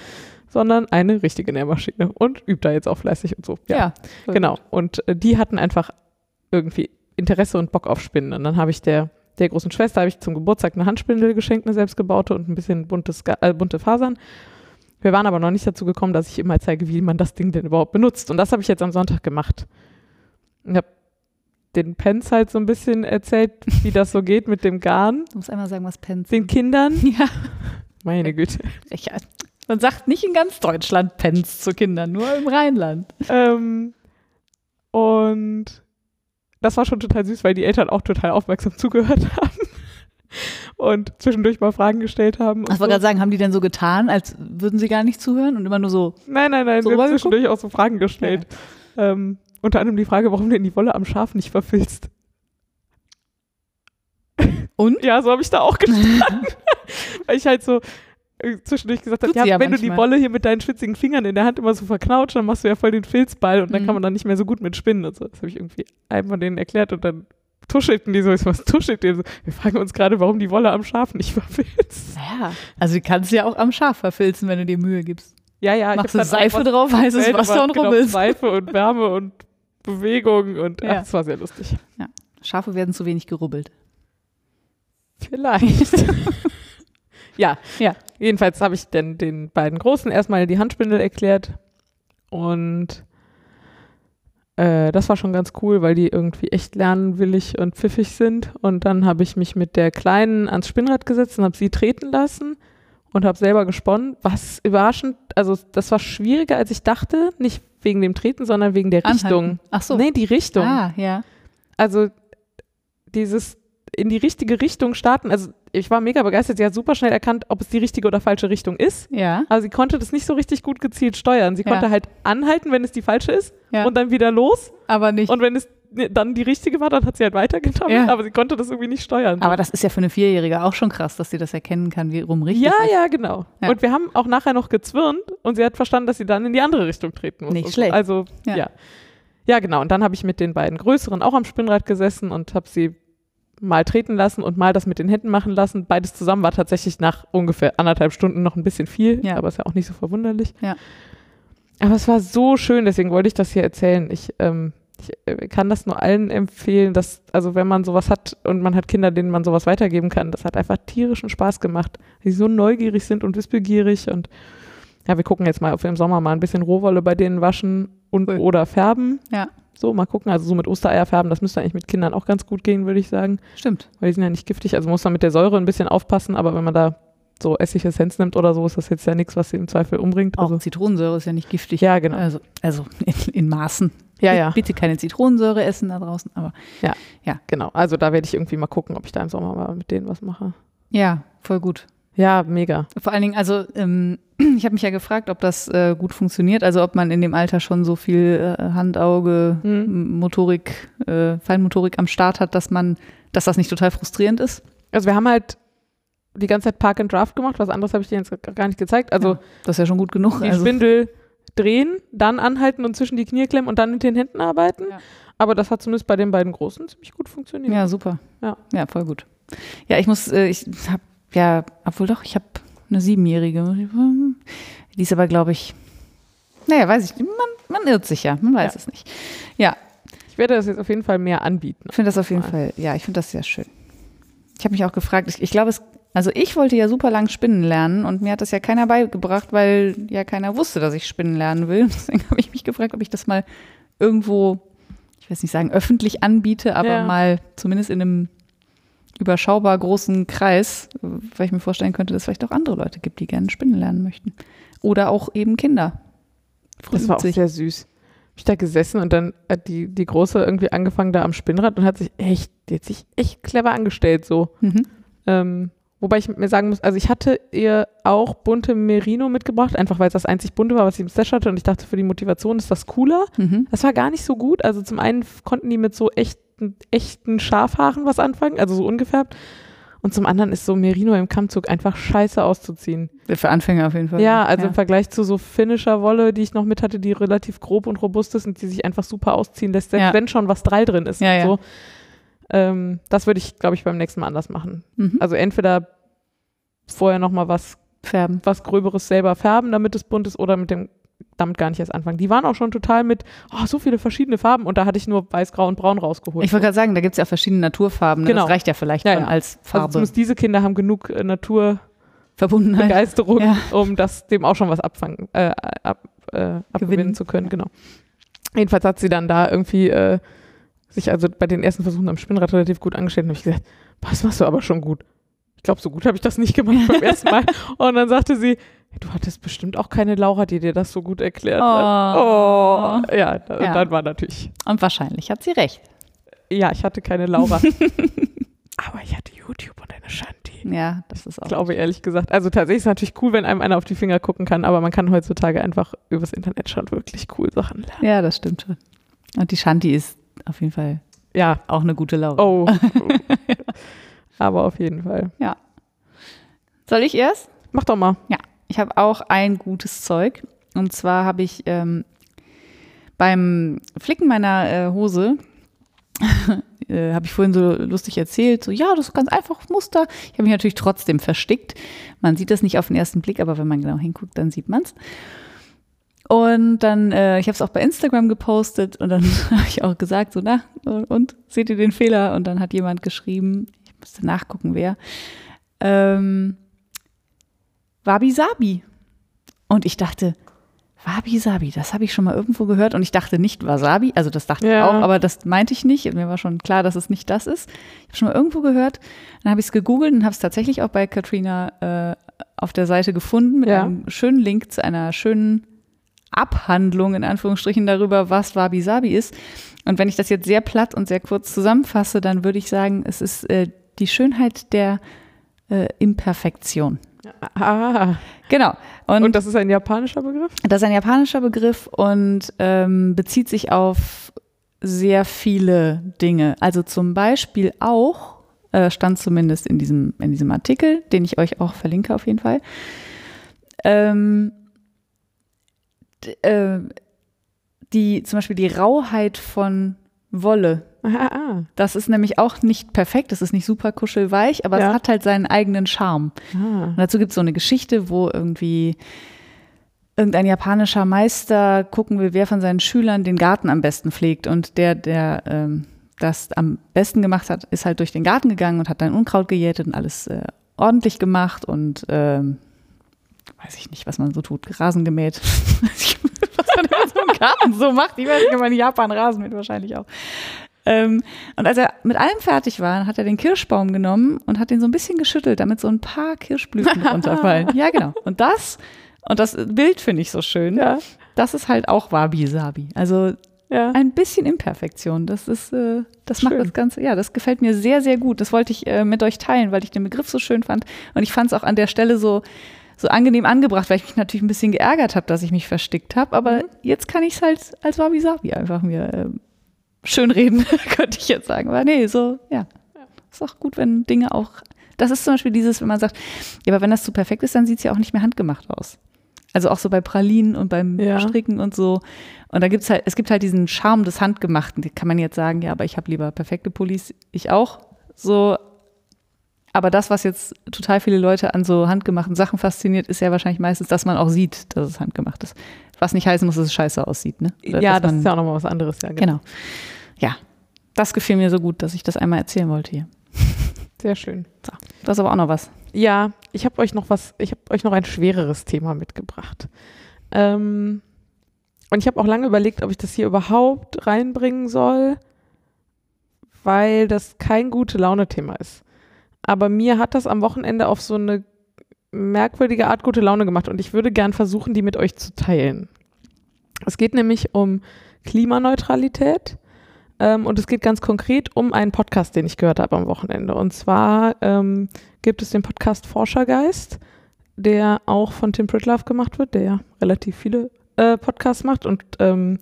Speaker 2: sondern eine richtige Nähmaschine und übt da jetzt auch fleißig und so.
Speaker 1: Ja, voll
Speaker 2: genau. Und äh, die hatten einfach irgendwie Interesse und Bock auf Spinnen. Und dann habe ich der, der großen Schwester habe ich zum Geburtstag eine Handspindel geschenkt, eine selbstgebaute und ein bisschen buntes, äh, bunte Fasern. Wir waren aber noch nicht dazu gekommen, dass ich mal zeige, wie man das Ding denn überhaupt benutzt. Und das habe ich jetzt am Sonntag gemacht. Ich habe den Pens halt so ein bisschen erzählt, wie das so geht mit dem Garn,
Speaker 1: Du musst einmal sagen, was Pens
Speaker 2: den Kindern.
Speaker 1: Ja,
Speaker 2: Meine Güte.
Speaker 1: Frechheit. Man sagt nicht in ganz Deutschland Pens zu Kindern, nur im Rheinland.
Speaker 2: Ähm, und das war schon total süß, weil die Eltern auch total aufmerksam zugehört haben und zwischendurch mal Fragen gestellt haben.
Speaker 1: Ich wollte
Speaker 2: so.
Speaker 1: gerade sagen, haben die denn so getan, als würden sie gar nicht zuhören und immer nur so,
Speaker 2: Nein, nein, nein,
Speaker 1: so
Speaker 2: wir haben zwischendurch auch so Fragen gestellt. Ähm, unter anderem die Frage, warum denn die Wolle am Schaf nicht verfilzt.
Speaker 1: und?
Speaker 2: Ja, so habe ich da auch gestanden. weil ich halt so zwischendurch gesagt
Speaker 1: Tut
Speaker 2: ja,
Speaker 1: ja
Speaker 2: wenn du die
Speaker 1: manchmal.
Speaker 2: Wolle hier mit deinen schwitzigen Fingern in der Hand immer so verknautscht, dann machst du ja voll den Filzball und dann
Speaker 1: Mhm.
Speaker 2: kann man dann nicht mehr so gut mit spinnen und so. Das habe ich irgendwie einem von denen erklärt und dann tuschelten die so, ich so, was tuschelt ihr so? Wir fragen uns gerade, warum die Wolle am Schaf nicht verfilzt.
Speaker 1: Naja, also die kannst du ja auch am Schaf verfilzen, wenn du dir Mühe gibst.
Speaker 2: Ja, ja, ich
Speaker 1: Machst du Seife drauf, heißes Wasser und
Speaker 2: genau,
Speaker 1: rubbelst.
Speaker 2: Seife und Wärme und Bewegung und
Speaker 1: Ja.
Speaker 2: ach, das war sehr lustig.
Speaker 1: Schafe werden zu wenig gerubbelt.
Speaker 2: Vielleicht. ja,
Speaker 1: Ja.
Speaker 2: Jedenfalls habe ich dann den beiden Großen erstmal die Handspindel erklärt und äh, das war schon ganz cool, weil die irgendwie echt lernwillig und pfiffig sind. Und dann habe ich mich mit der Kleinen ans Spinnrad gesetzt und habe sie treten lassen und habe selber gesponnen. Was überraschend, also das war schwieriger, als ich dachte. Nicht wegen dem Treten, sondern wegen der
Speaker 1: Anhalten.
Speaker 2: Richtung.
Speaker 1: Ach so.
Speaker 2: Nee, die Richtung.
Speaker 1: Ah, ja.
Speaker 2: Also dieses in die richtige Richtung starten. Also ich war mega begeistert. Sie hat super schnell erkannt, ob es die richtige oder falsche Richtung ist.
Speaker 1: Ja.
Speaker 2: Aber sie konnte das nicht so richtig gut gezielt steuern. Sie
Speaker 1: Ja.
Speaker 2: konnte halt anhalten, wenn es die falsche ist
Speaker 1: Ja.
Speaker 2: und dann wieder los.
Speaker 1: Aber nicht.
Speaker 2: Und wenn es dann die richtige war, dann hat sie halt weitergetan.
Speaker 1: Ja.
Speaker 2: Aber sie konnte das irgendwie nicht steuern.
Speaker 1: aber das ist ja für eine Vierjährige auch schon krass, dass sie das erkennen kann, wie rum richtig
Speaker 2: ja,
Speaker 1: ist.
Speaker 2: ja, genau.
Speaker 1: Ja.
Speaker 2: Und wir haben auch nachher noch gezwirnt und sie hat verstanden, dass sie dann in die andere Richtung treten muss.
Speaker 1: Nicht schlecht.
Speaker 2: Also,
Speaker 1: Ja.
Speaker 2: ja. ja. genau. Und dann habe ich mit den beiden Größeren auch am Spinnrad gesessen und habe sie mal treten lassen und mal das mit den Händen machen lassen. Beides zusammen war tatsächlich nach ungefähr anderthalb Stunden noch ein bisschen viel,
Speaker 1: Ja.
Speaker 2: aber ist ja auch nicht so verwunderlich.
Speaker 1: Ja.
Speaker 2: Aber es war so schön, deswegen wollte ich das hier erzählen. Ich, ähm, ich äh, kann das nur allen empfehlen, dass, also wenn man sowas hat und man hat Kinder, denen man sowas weitergeben kann, das hat einfach tierischen Spaß gemacht, weil sie so neugierig sind und wissbegierig und ja, wir gucken jetzt mal, ob wir im Sommer mal ein bisschen Rohwolle bei denen waschen und
Speaker 1: Cool.
Speaker 2: oder färben.
Speaker 1: Ja.
Speaker 2: So, mal gucken. Also so mit Ostereier färben, das müsste eigentlich mit Kindern auch ganz gut gehen, würde ich sagen.
Speaker 1: Stimmt.
Speaker 2: Weil die sind ja nicht giftig. Also muss man mit der Säure ein bisschen aufpassen, aber wenn man da so Essigessenz nimmt oder so, ist das jetzt ja nichts, was sie im Zweifel umbringt.
Speaker 1: Auch
Speaker 2: Also,
Speaker 1: Zitronensäure ist ja nicht giftig.
Speaker 2: ja, genau.
Speaker 1: Also, also in, in Maßen.
Speaker 2: Ja, ja.
Speaker 1: Bitte keine Zitronensäure essen da draußen, aber
Speaker 2: Genau. Also da werde ich irgendwie mal gucken, ob ich da im Sommer mal mit denen was mache.
Speaker 1: ja, voll gut.
Speaker 2: Ja, mega.
Speaker 1: Vor allen Dingen, also ähm, ich habe mich ja gefragt, ob das äh, gut funktioniert, also ob man in dem Alter schon so viel äh, Hand, Auge,
Speaker 2: Hm.
Speaker 1: M- Motorik, äh, Feinmotorik am Start hat, dass man, dass das nicht total frustrierend ist.
Speaker 2: Also wir haben halt die ganze Zeit Park and Draft gemacht. Was anderes habe ich dir jetzt gar nicht gezeigt. Also
Speaker 1: Ja, das ist ja schon gut genug.
Speaker 2: die
Speaker 1: Also,
Speaker 2: Spindel drehen, dann anhalten und zwischen die Knie klemmen und dann mit den Händen arbeiten.
Speaker 1: Ja.
Speaker 2: Aber das hat zumindest bei den beiden Großen ziemlich gut funktioniert.
Speaker 1: ja, super.
Speaker 2: Ja.
Speaker 1: ja, voll gut. Ja, ich muss, äh, ich habe ja, obwohl doch, ich habe eine Siebenjährige. Die ist aber, glaube ich, naja, weiß ich nicht. Man, man irrt sich ja, man weiß
Speaker 2: Ja.
Speaker 1: es nicht. Ja,
Speaker 2: Ich werde das jetzt auf jeden Fall mehr anbieten.
Speaker 1: Ich finde das auf jeden
Speaker 2: Mal.
Speaker 1: Fall, ja, ich finde das sehr schön. Ich habe mich auch gefragt, ich, ich glaube, es, also ich wollte ja super lang spinnen lernen und mir hat das ja keiner beigebracht, weil ja keiner wusste, dass ich spinnen lernen will. Deswegen habe ich mich gefragt, ob ich das mal irgendwo, ich weiß nicht sagen, öffentlich anbiete, aber
Speaker 2: Ja.
Speaker 1: mal zumindest in einem überschaubar großen Kreis, weil ich mir vorstellen könnte, dass es vielleicht auch andere Leute gibt, die gerne spinnen lernen möchten. Oder auch eben Kinder.
Speaker 2: Das war auch
Speaker 1: Früh-
Speaker 2: sehr süß. Hab ich da gesessen und dann hat die, die Große irgendwie angefangen da am Spinnrad und hat sich echt, die hat sich echt clever angestellt so.
Speaker 1: Mhm.
Speaker 2: Ähm, wobei ich mir sagen muss, also ich hatte ihr auch bunte Merino mitgebracht, einfach weil es das einzig bunte war, was sie im Stash hatte und ich dachte, für die Motivation ist das cooler.
Speaker 1: Mhm.
Speaker 2: Das war gar nicht so gut. Also zum einen konnten die mit so echten, echten Schafhaaren was anfangen, also so ungefärbt. Und zum anderen ist so Merino im Kammzug einfach scheiße auszuziehen.
Speaker 1: Für Anfänger auf jeden Fall.
Speaker 2: Ja, also im Vergleich zu so finnischer Wolle, die ich noch mit hatte, die relativ grob und robust ist und die sich einfach super ausziehen lässt, selbst
Speaker 1: Ja.
Speaker 2: wenn schon was Drall drin ist.
Speaker 1: Ja, ja.
Speaker 2: So. Ähm, das würde ich, glaube ich, beim nächsten Mal anders machen.
Speaker 1: Mhm.
Speaker 2: Also entweder vorher noch mal was
Speaker 1: Färben.
Speaker 2: was Gröberes selber färben, damit es bunt ist oder mit dem damit gar nicht erst anfangen. Die waren auch schon total mit, oh, so viele verschiedene Farben und da hatte ich nur weiß, grau und braun rausgeholt.
Speaker 1: Ich wollte gerade sagen, da gibt es ja auch verschiedene Naturfarben. Ne?
Speaker 2: Genau.
Speaker 1: Das reicht ja vielleicht
Speaker 2: Ja,
Speaker 1: schon
Speaker 2: ja.
Speaker 1: als
Speaker 2: also
Speaker 1: Farbe.
Speaker 2: zumindest diese Kinder haben genug äh. Naturbegeisterung,
Speaker 1: Ja.
Speaker 2: um das dem auch schon was abfangen, äh, ab, äh, abgewinnen
Speaker 1: Gewinnen.
Speaker 2: zu können, genau. Jedenfalls hat sie dann da irgendwie äh, sich also bei den ersten Versuchen am Spinnrad relativ gut angestellt und habe ich gesagt, "Boah, das machst du aber schon gut. Ich glaube, so gut habe ich das nicht gemacht beim ersten Mal. Und dann sagte sie, du hattest bestimmt auch keine Laura, die dir das so gut erklärt hat.
Speaker 1: Oh.
Speaker 2: Oh. Ja, da,
Speaker 1: Ja.
Speaker 2: dann war natürlich,
Speaker 1: Und wahrscheinlich hat sie recht.
Speaker 2: ja, ich hatte keine Laura. aber ich hatte YouTube und eine Shanti.
Speaker 1: Ja, das ist auch.
Speaker 2: Ich glaube ehrlich gesagt. Also tatsächlich ist es natürlich cool, wenn einem einer auf die Finger gucken kann, aber man kann heutzutage einfach übers Internet schon wirklich cool Sachen lernen.
Speaker 1: Ja, das stimmt schon. Und die Shanti ist auf jeden Fall
Speaker 2: Ja,
Speaker 1: auch eine gute Laura.
Speaker 2: oh. aber auf jeden Fall.
Speaker 1: Soll ich erst?
Speaker 2: Mach doch mal.
Speaker 1: Ich habe auch ein gutes Zeug. Und zwar habe ich ähm, beim Flicken meiner äh, Hose, äh, habe ich vorhin so lustig erzählt, so ja, das ist ganz einfach Muster. Ich habe mich natürlich trotzdem verstickt. Man sieht das nicht auf den ersten Blick, aber wenn man genau hinguckt, dann sieht man es. Und dann, äh, ich habe es auch bei Instagram gepostet und dann habe ich auch gesagt, so, na, und seht ihr den Fehler? Und dann hat jemand geschrieben, ich musste nachgucken, wer, ähm, Wabi Sabi. Und ich dachte, Wabi Sabi, das habe ich schon mal irgendwo gehört. Und ich dachte nicht Wasabi, also das dachte
Speaker 2: Ja.
Speaker 1: ich auch, aber das meinte ich nicht. Mir war schon klar, dass es nicht das ist. Ich habe schon mal irgendwo gehört. Dann habe ich es gegoogelt und habe es tatsächlich auch bei Katrina äh, auf der Seite gefunden mit
Speaker 2: Ja.
Speaker 1: einem schönen Link zu einer schönen Abhandlung in Anführungsstrichen darüber, was Wabi Sabi ist. Und wenn ich das jetzt sehr platt und sehr kurz zusammenfasse, dann würde ich sagen, es ist äh, die Schönheit der äh, Imperfektion.
Speaker 2: Ah.
Speaker 1: Genau. Und,
Speaker 2: Und das ist ein japanischer Begriff?
Speaker 1: das ist ein japanischer Begriff und ähm, bezieht sich auf sehr viele Dinge. Also zum Beispiel auch, äh, stand zumindest in diesem, in diesem Artikel, den ich euch auch verlinke auf jeden Fall, ähm, äh, die, zum Beispiel die Rauheit von Wolle.
Speaker 2: Ah, ah.
Speaker 1: Das ist nämlich auch nicht perfekt, das ist nicht super kuschelweich, aber
Speaker 2: Ja.
Speaker 1: es hat halt seinen eigenen Charme.
Speaker 2: ah.
Speaker 1: Dazu gibt es so eine Geschichte, wo irgendwie irgendein japanischer Meister gucken will, wer von seinen Schülern den Garten am besten pflegt. Und der, der ähm, das am besten gemacht hat, ist halt durch den Garten gegangen und hat dann Unkraut gejätet und alles äh, ordentlich gemacht und ähm, weiß ich nicht, was man so tut, Rasen gemäht. was man immer so im Garten so macht. Ich weiß nicht, ob man in Japan Rasen mäht, wahrscheinlich auch. Ähm, und als er mit allem fertig war, hat er den Kirschbaum genommen und hat den so ein bisschen geschüttelt, damit so ein paar Kirschblüten runterfallen. Ja, genau. Und das, und das Bild finde ich so schön.
Speaker 2: Ja,
Speaker 1: Das ist halt auch Wabi-Sabi. Also
Speaker 2: ja.
Speaker 1: ein bisschen Imperfektion. Das ist, äh, das macht
Speaker 2: Schön.
Speaker 1: das Ganze, ja, das gefällt mir sehr, sehr gut. Das wollte ich äh, mit euch teilen, weil ich den Begriff so schön fand. Und ich fand es auch an der Stelle so, so angenehm angebracht, weil ich mich natürlich ein bisschen geärgert habe, dass ich mich verstickt habe. Aber
Speaker 2: Mhm.
Speaker 1: jetzt kann ich es halt als Wabi-Sabi einfach mir äh, schön reden, könnte ich jetzt sagen. Aber nee, so, ja. Ist auch gut, wenn Dinge auch. Das ist zum Beispiel dieses, wenn man sagt, ja, aber wenn das zu perfekt ist, dann sieht es ja auch nicht mehr handgemacht aus. Also auch so bei Pralinen und beim
Speaker 2: Ja.
Speaker 1: Stricken und so. Und da gibt's halt, es gibt halt diesen Charme des Handgemachten. Da kann man jetzt sagen, ja, aber ich habe lieber perfekte Pullis, ich auch. So, aber das, was jetzt total viele Leute an so handgemachten Sachen fasziniert, ist ja wahrscheinlich meistens, dass man auch sieht, dass es handgemacht ist. Was nicht heißen muss, dass es scheiße aussieht, ne? Oder
Speaker 2: ja, das ist ja auch nochmal was anderes. Ja,
Speaker 1: Genau. Ja, das gefiel mir so gut, dass ich das einmal erzählen wollte hier.
Speaker 2: Sehr schön.
Speaker 1: So, du hast aber auch noch was.
Speaker 2: Ja, ich habe euch noch was, ich habe euch noch ein schwereres Thema mitgebracht. Ähm, und ich habe auch lange überlegt, ob ich das hier überhaupt reinbringen soll, weil das kein gute Laune-Thema ist. Aber mir hat das am Wochenende auf so eine merkwürdige Art gute Laune gemacht und ich würde gern versuchen, die mit euch zu teilen. Es geht nämlich um Klimaneutralität ähm, und es geht ganz konkret um einen Podcast, den ich gehört habe am Wochenende. Und zwar ähm, gibt es den Podcast Forschergeist, der auch von Tim Pritlove gemacht wird, der ja relativ viele äh, Podcasts macht. Und ähm,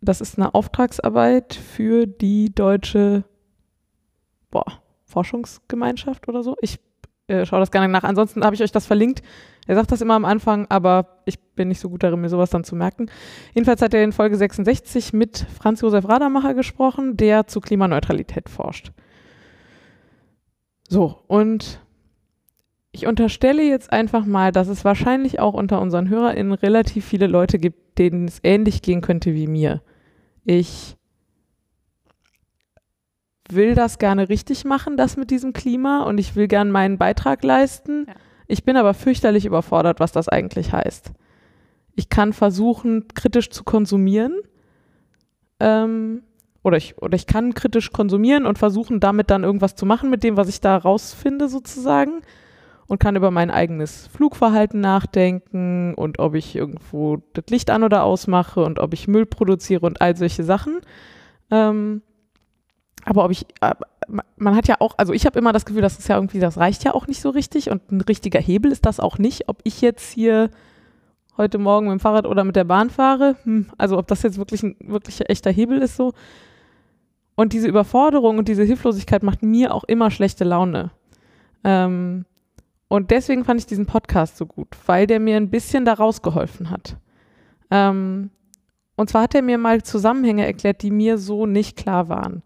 Speaker 2: das ist eine Auftragsarbeit für die deutsche boah, Forschungsgemeinschaft oder so. Ich äh, das gerne nach. Ansonsten habe ich euch das verlinkt. Er sagt das immer am Anfang, aber ich bin nicht so gut darin, mir sowas dann zu merken. Jedenfalls hat er in Folge 66 mit Franz Josef Radermacher gesprochen, der zu Klimaneutralität forscht. So, und ich unterstelle jetzt einfach mal, dass es wahrscheinlich auch unter unseren HörerInnen relativ viele Leute gibt, denen es ähnlich gehen könnte wie mir. Ich will das gerne richtig machen, das mit diesem Klima, und ich will gerne meinen Beitrag leisten.
Speaker 1: Ja.
Speaker 2: Ich bin aber fürchterlich überfordert, was das eigentlich heißt. Ich kann versuchen, kritisch zu konsumieren. Ähm, oder, ich, oder ich kann kritisch konsumieren und versuchen, damit dann irgendwas zu machen mit dem, was ich da rausfinde, sozusagen. Und kann über mein eigenes Flugverhalten nachdenken und ob ich irgendwo das Licht an oder ausmache und ob ich Müll produziere und all solche Sachen. Ähm, aber ob ich, äh, man hat ja auch, also ich habe immer das Gefühl, das ist ja irgendwie, das reicht ja auch nicht so richtig und ein richtiger Hebel ist das auch nicht. Ob ich jetzt hier heute Morgen mit dem Fahrrad oder mit der Bahn fahre, hm, also ob das jetzt wirklich ein wirklich echter Hebel ist so. Und diese Überforderung und diese Hilflosigkeit macht mir auch immer schlechte Laune. Ähm, und deswegen fand ich diesen Podcast so gut, weil der mir ein bisschen da rausgeholfen hat. Ähm, und zwar hat er mir mal Zusammenhänge erklärt, die mir so nicht klar waren.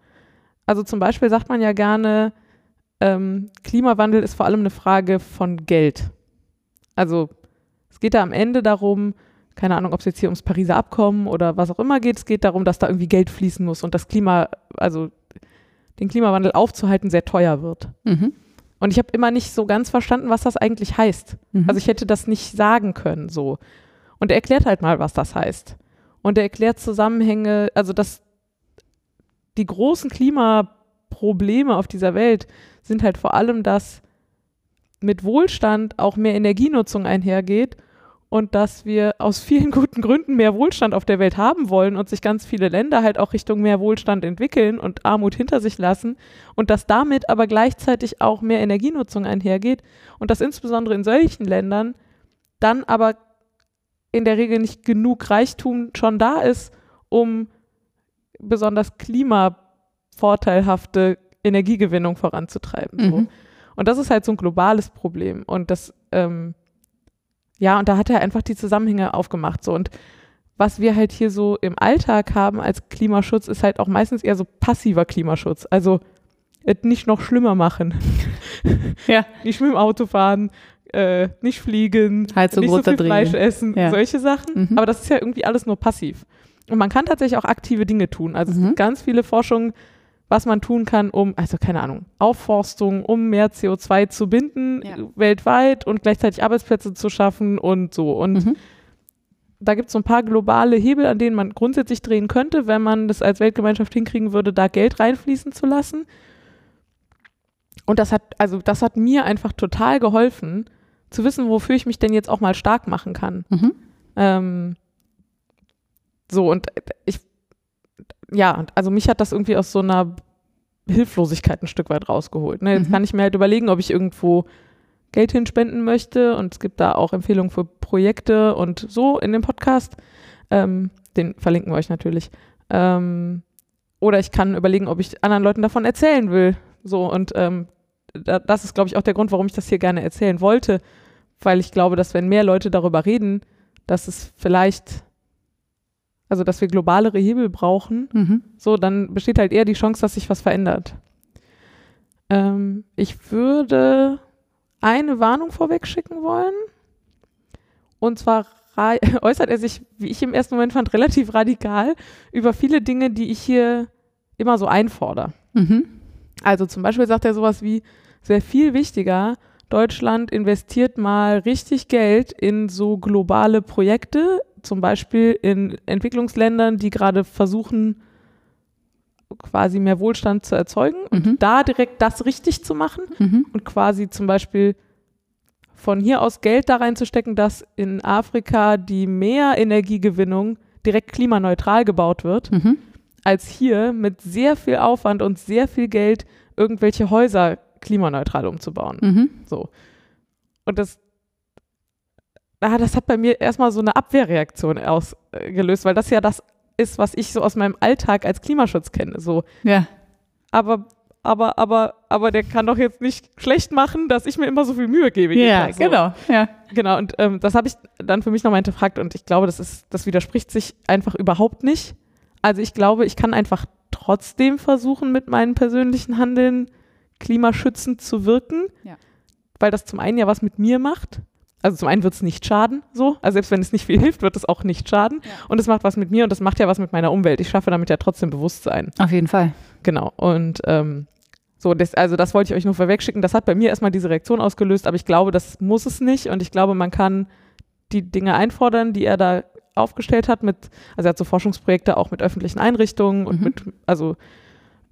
Speaker 2: Also zum Beispiel sagt man ja gerne, ähm, Klimawandel ist vor allem eine Frage von Geld. Also es geht da am Ende darum, keine Ahnung, ob es jetzt hier ums Pariser Abkommen oder was auch immer geht, es geht darum, dass da irgendwie Geld fließen muss und das Klima, also den Klimawandel aufzuhalten, sehr teuer wird.
Speaker 1: Mhm.
Speaker 2: Und ich habe immer nicht so ganz verstanden, was das eigentlich heißt.
Speaker 1: Mhm.
Speaker 2: Also ich hätte das nicht sagen können so. Und er erklärt halt mal, was das heißt. Und er erklärt Zusammenhänge, also dass die großen Klimaprobleme auf dieser Welt sind halt vor allem, dass mit Wohlstand auch mehr Energienutzung einhergeht und dass wir aus vielen guten Gründen mehr Wohlstand auf der Welt haben wollen und sich ganz viele Länder halt auch Richtung mehr Wohlstand entwickeln und Armut hinter sich lassen und dass damit aber gleichzeitig auch mehr Energienutzung einhergeht und dass insbesondere in solchen Ländern dann aber in der Regel nicht genug Reichtum schon da ist, um besonders klimavorteilhafte Energiegewinnung voranzutreiben. So.
Speaker 1: Mhm.
Speaker 2: Und das ist halt so ein globales Problem. Und das, ähm, ja, und da hat er einfach die Zusammenhänge aufgemacht. So. Und was wir halt hier so im Alltag haben als Klimaschutz, ist halt auch meistens eher so passiver Klimaschutz. Also nicht noch schlimmer machen.
Speaker 1: Ja.
Speaker 2: Nicht mit dem Auto fahren, äh, nicht fliegen,
Speaker 1: Heizung
Speaker 2: nicht so viel. Fleisch essen,
Speaker 1: Ja.
Speaker 2: solche Sachen.
Speaker 1: Mhm.
Speaker 2: Aber das ist ja irgendwie alles nur passiv. Und man kann tatsächlich auch aktive Dinge tun. Also es
Speaker 1: Mhm.
Speaker 2: gibt ganz viele Forschungen, was man tun kann, um, also keine Ahnung, Aufforstung, um mehr CO2 zu binden
Speaker 1: Ja.
Speaker 2: weltweit und gleichzeitig Arbeitsplätze zu schaffen und so. Und
Speaker 1: Mhm.
Speaker 2: da gibt es so ein paar globale Hebel, an denen man grundsätzlich drehen könnte, wenn man das als Weltgemeinschaft hinkriegen würde, da Geld reinfließen zu lassen. Und das hat, also das hat mir einfach total geholfen, zu wissen, wofür ich mich denn jetzt auch mal stark machen kann.
Speaker 1: Mhm.
Speaker 2: Ähm, so, und ich, ja, also mich hat das irgendwie aus so einer Hilflosigkeit ein Stück weit rausgeholt. Ne? Jetzt
Speaker 1: Mhm.
Speaker 2: kann ich mir halt überlegen, ob ich irgendwo Geld hinspenden möchte und es gibt da auch Empfehlungen für Projekte und so in dem Podcast. Ähm, den verlinken wir euch natürlich. Ähm, oder ich kann überlegen, ob ich anderen Leuten davon erzählen will. So, und ähm, da, das ist, glaube ich, auch der Grund, warum ich das hier gerne erzählen wollte, weil ich glaube, dass wenn mehr Leute darüber reden, dass es vielleicht, also dass wir globalere Hebel brauchen,
Speaker 1: Mhm.
Speaker 2: so, dann besteht halt eher die Chance, dass sich was verändert. Ähm, ich würde eine Warnung vorweg schicken wollen. Und zwar äußert er sich, wie ich im ersten Moment fand, relativ radikal über viele Dinge, die ich hier immer so einfordere.
Speaker 1: Mhm.
Speaker 2: Also zum Beispiel sagt er sowas wie, wäre viel wichtiger, Deutschland investiert mal richtig Geld in so globale Projekte, zum Beispiel in Entwicklungsländern, die gerade versuchen, quasi mehr Wohlstand zu erzeugen und
Speaker 1: Mhm.
Speaker 2: da direkt das richtig zu machen
Speaker 1: Mhm.
Speaker 2: und quasi zum Beispiel von hier aus Geld da reinzustecken, dass in Afrika die Meerenergiegewinnung direkt klimaneutral gebaut wird
Speaker 1: Mhm.
Speaker 2: als hier mit sehr viel Aufwand und sehr viel Geld irgendwelche Häuser klimaneutral umzubauen.
Speaker 1: Mhm.
Speaker 2: So. Und das, ah, das hat bei mir erstmal so eine Abwehrreaktion ausgelöst, weil das ja das ist, was ich so aus meinem Alltag als Klimaschutz kenne. So,
Speaker 1: Ja.
Speaker 2: aber, aber, aber, aber der kann doch jetzt nicht schlecht machen, dass ich mir immer so viel Mühe gebe.
Speaker 1: Ja,
Speaker 2: Tag. so.
Speaker 1: genau. Ja.
Speaker 2: Genau, und ähm, das habe ich dann für mich nochmal hinterfragt und ich glaube, das ist, das widerspricht sich einfach überhaupt nicht. Also ich glaube, ich kann einfach trotzdem versuchen, mit meinem persönlichen Handeln klimaschützend zu wirken,
Speaker 1: Ja.
Speaker 2: weil das zum einen ja was mit mir macht. Also zum einen wird es nicht schaden, so. Also selbst wenn es nicht viel hilft, wird es auch nicht schaden.
Speaker 1: Ja.
Speaker 2: Und es macht was mit mir und das macht ja was mit meiner Umwelt. Ich schaffe damit ja trotzdem Bewusstsein.
Speaker 1: Auf jeden Fall.
Speaker 2: Genau. Und ähm, so, das, also das wollte ich euch nur vorwegschicken. Das hat bei mir erstmal diese Reaktion ausgelöst, aber ich glaube, das muss es nicht. Und ich glaube, man kann die Dinge einfordern, die er da aufgestellt hat, mit, also er hat so Forschungsprojekte auch mit öffentlichen Einrichtungen und
Speaker 1: Mhm.
Speaker 2: mit, also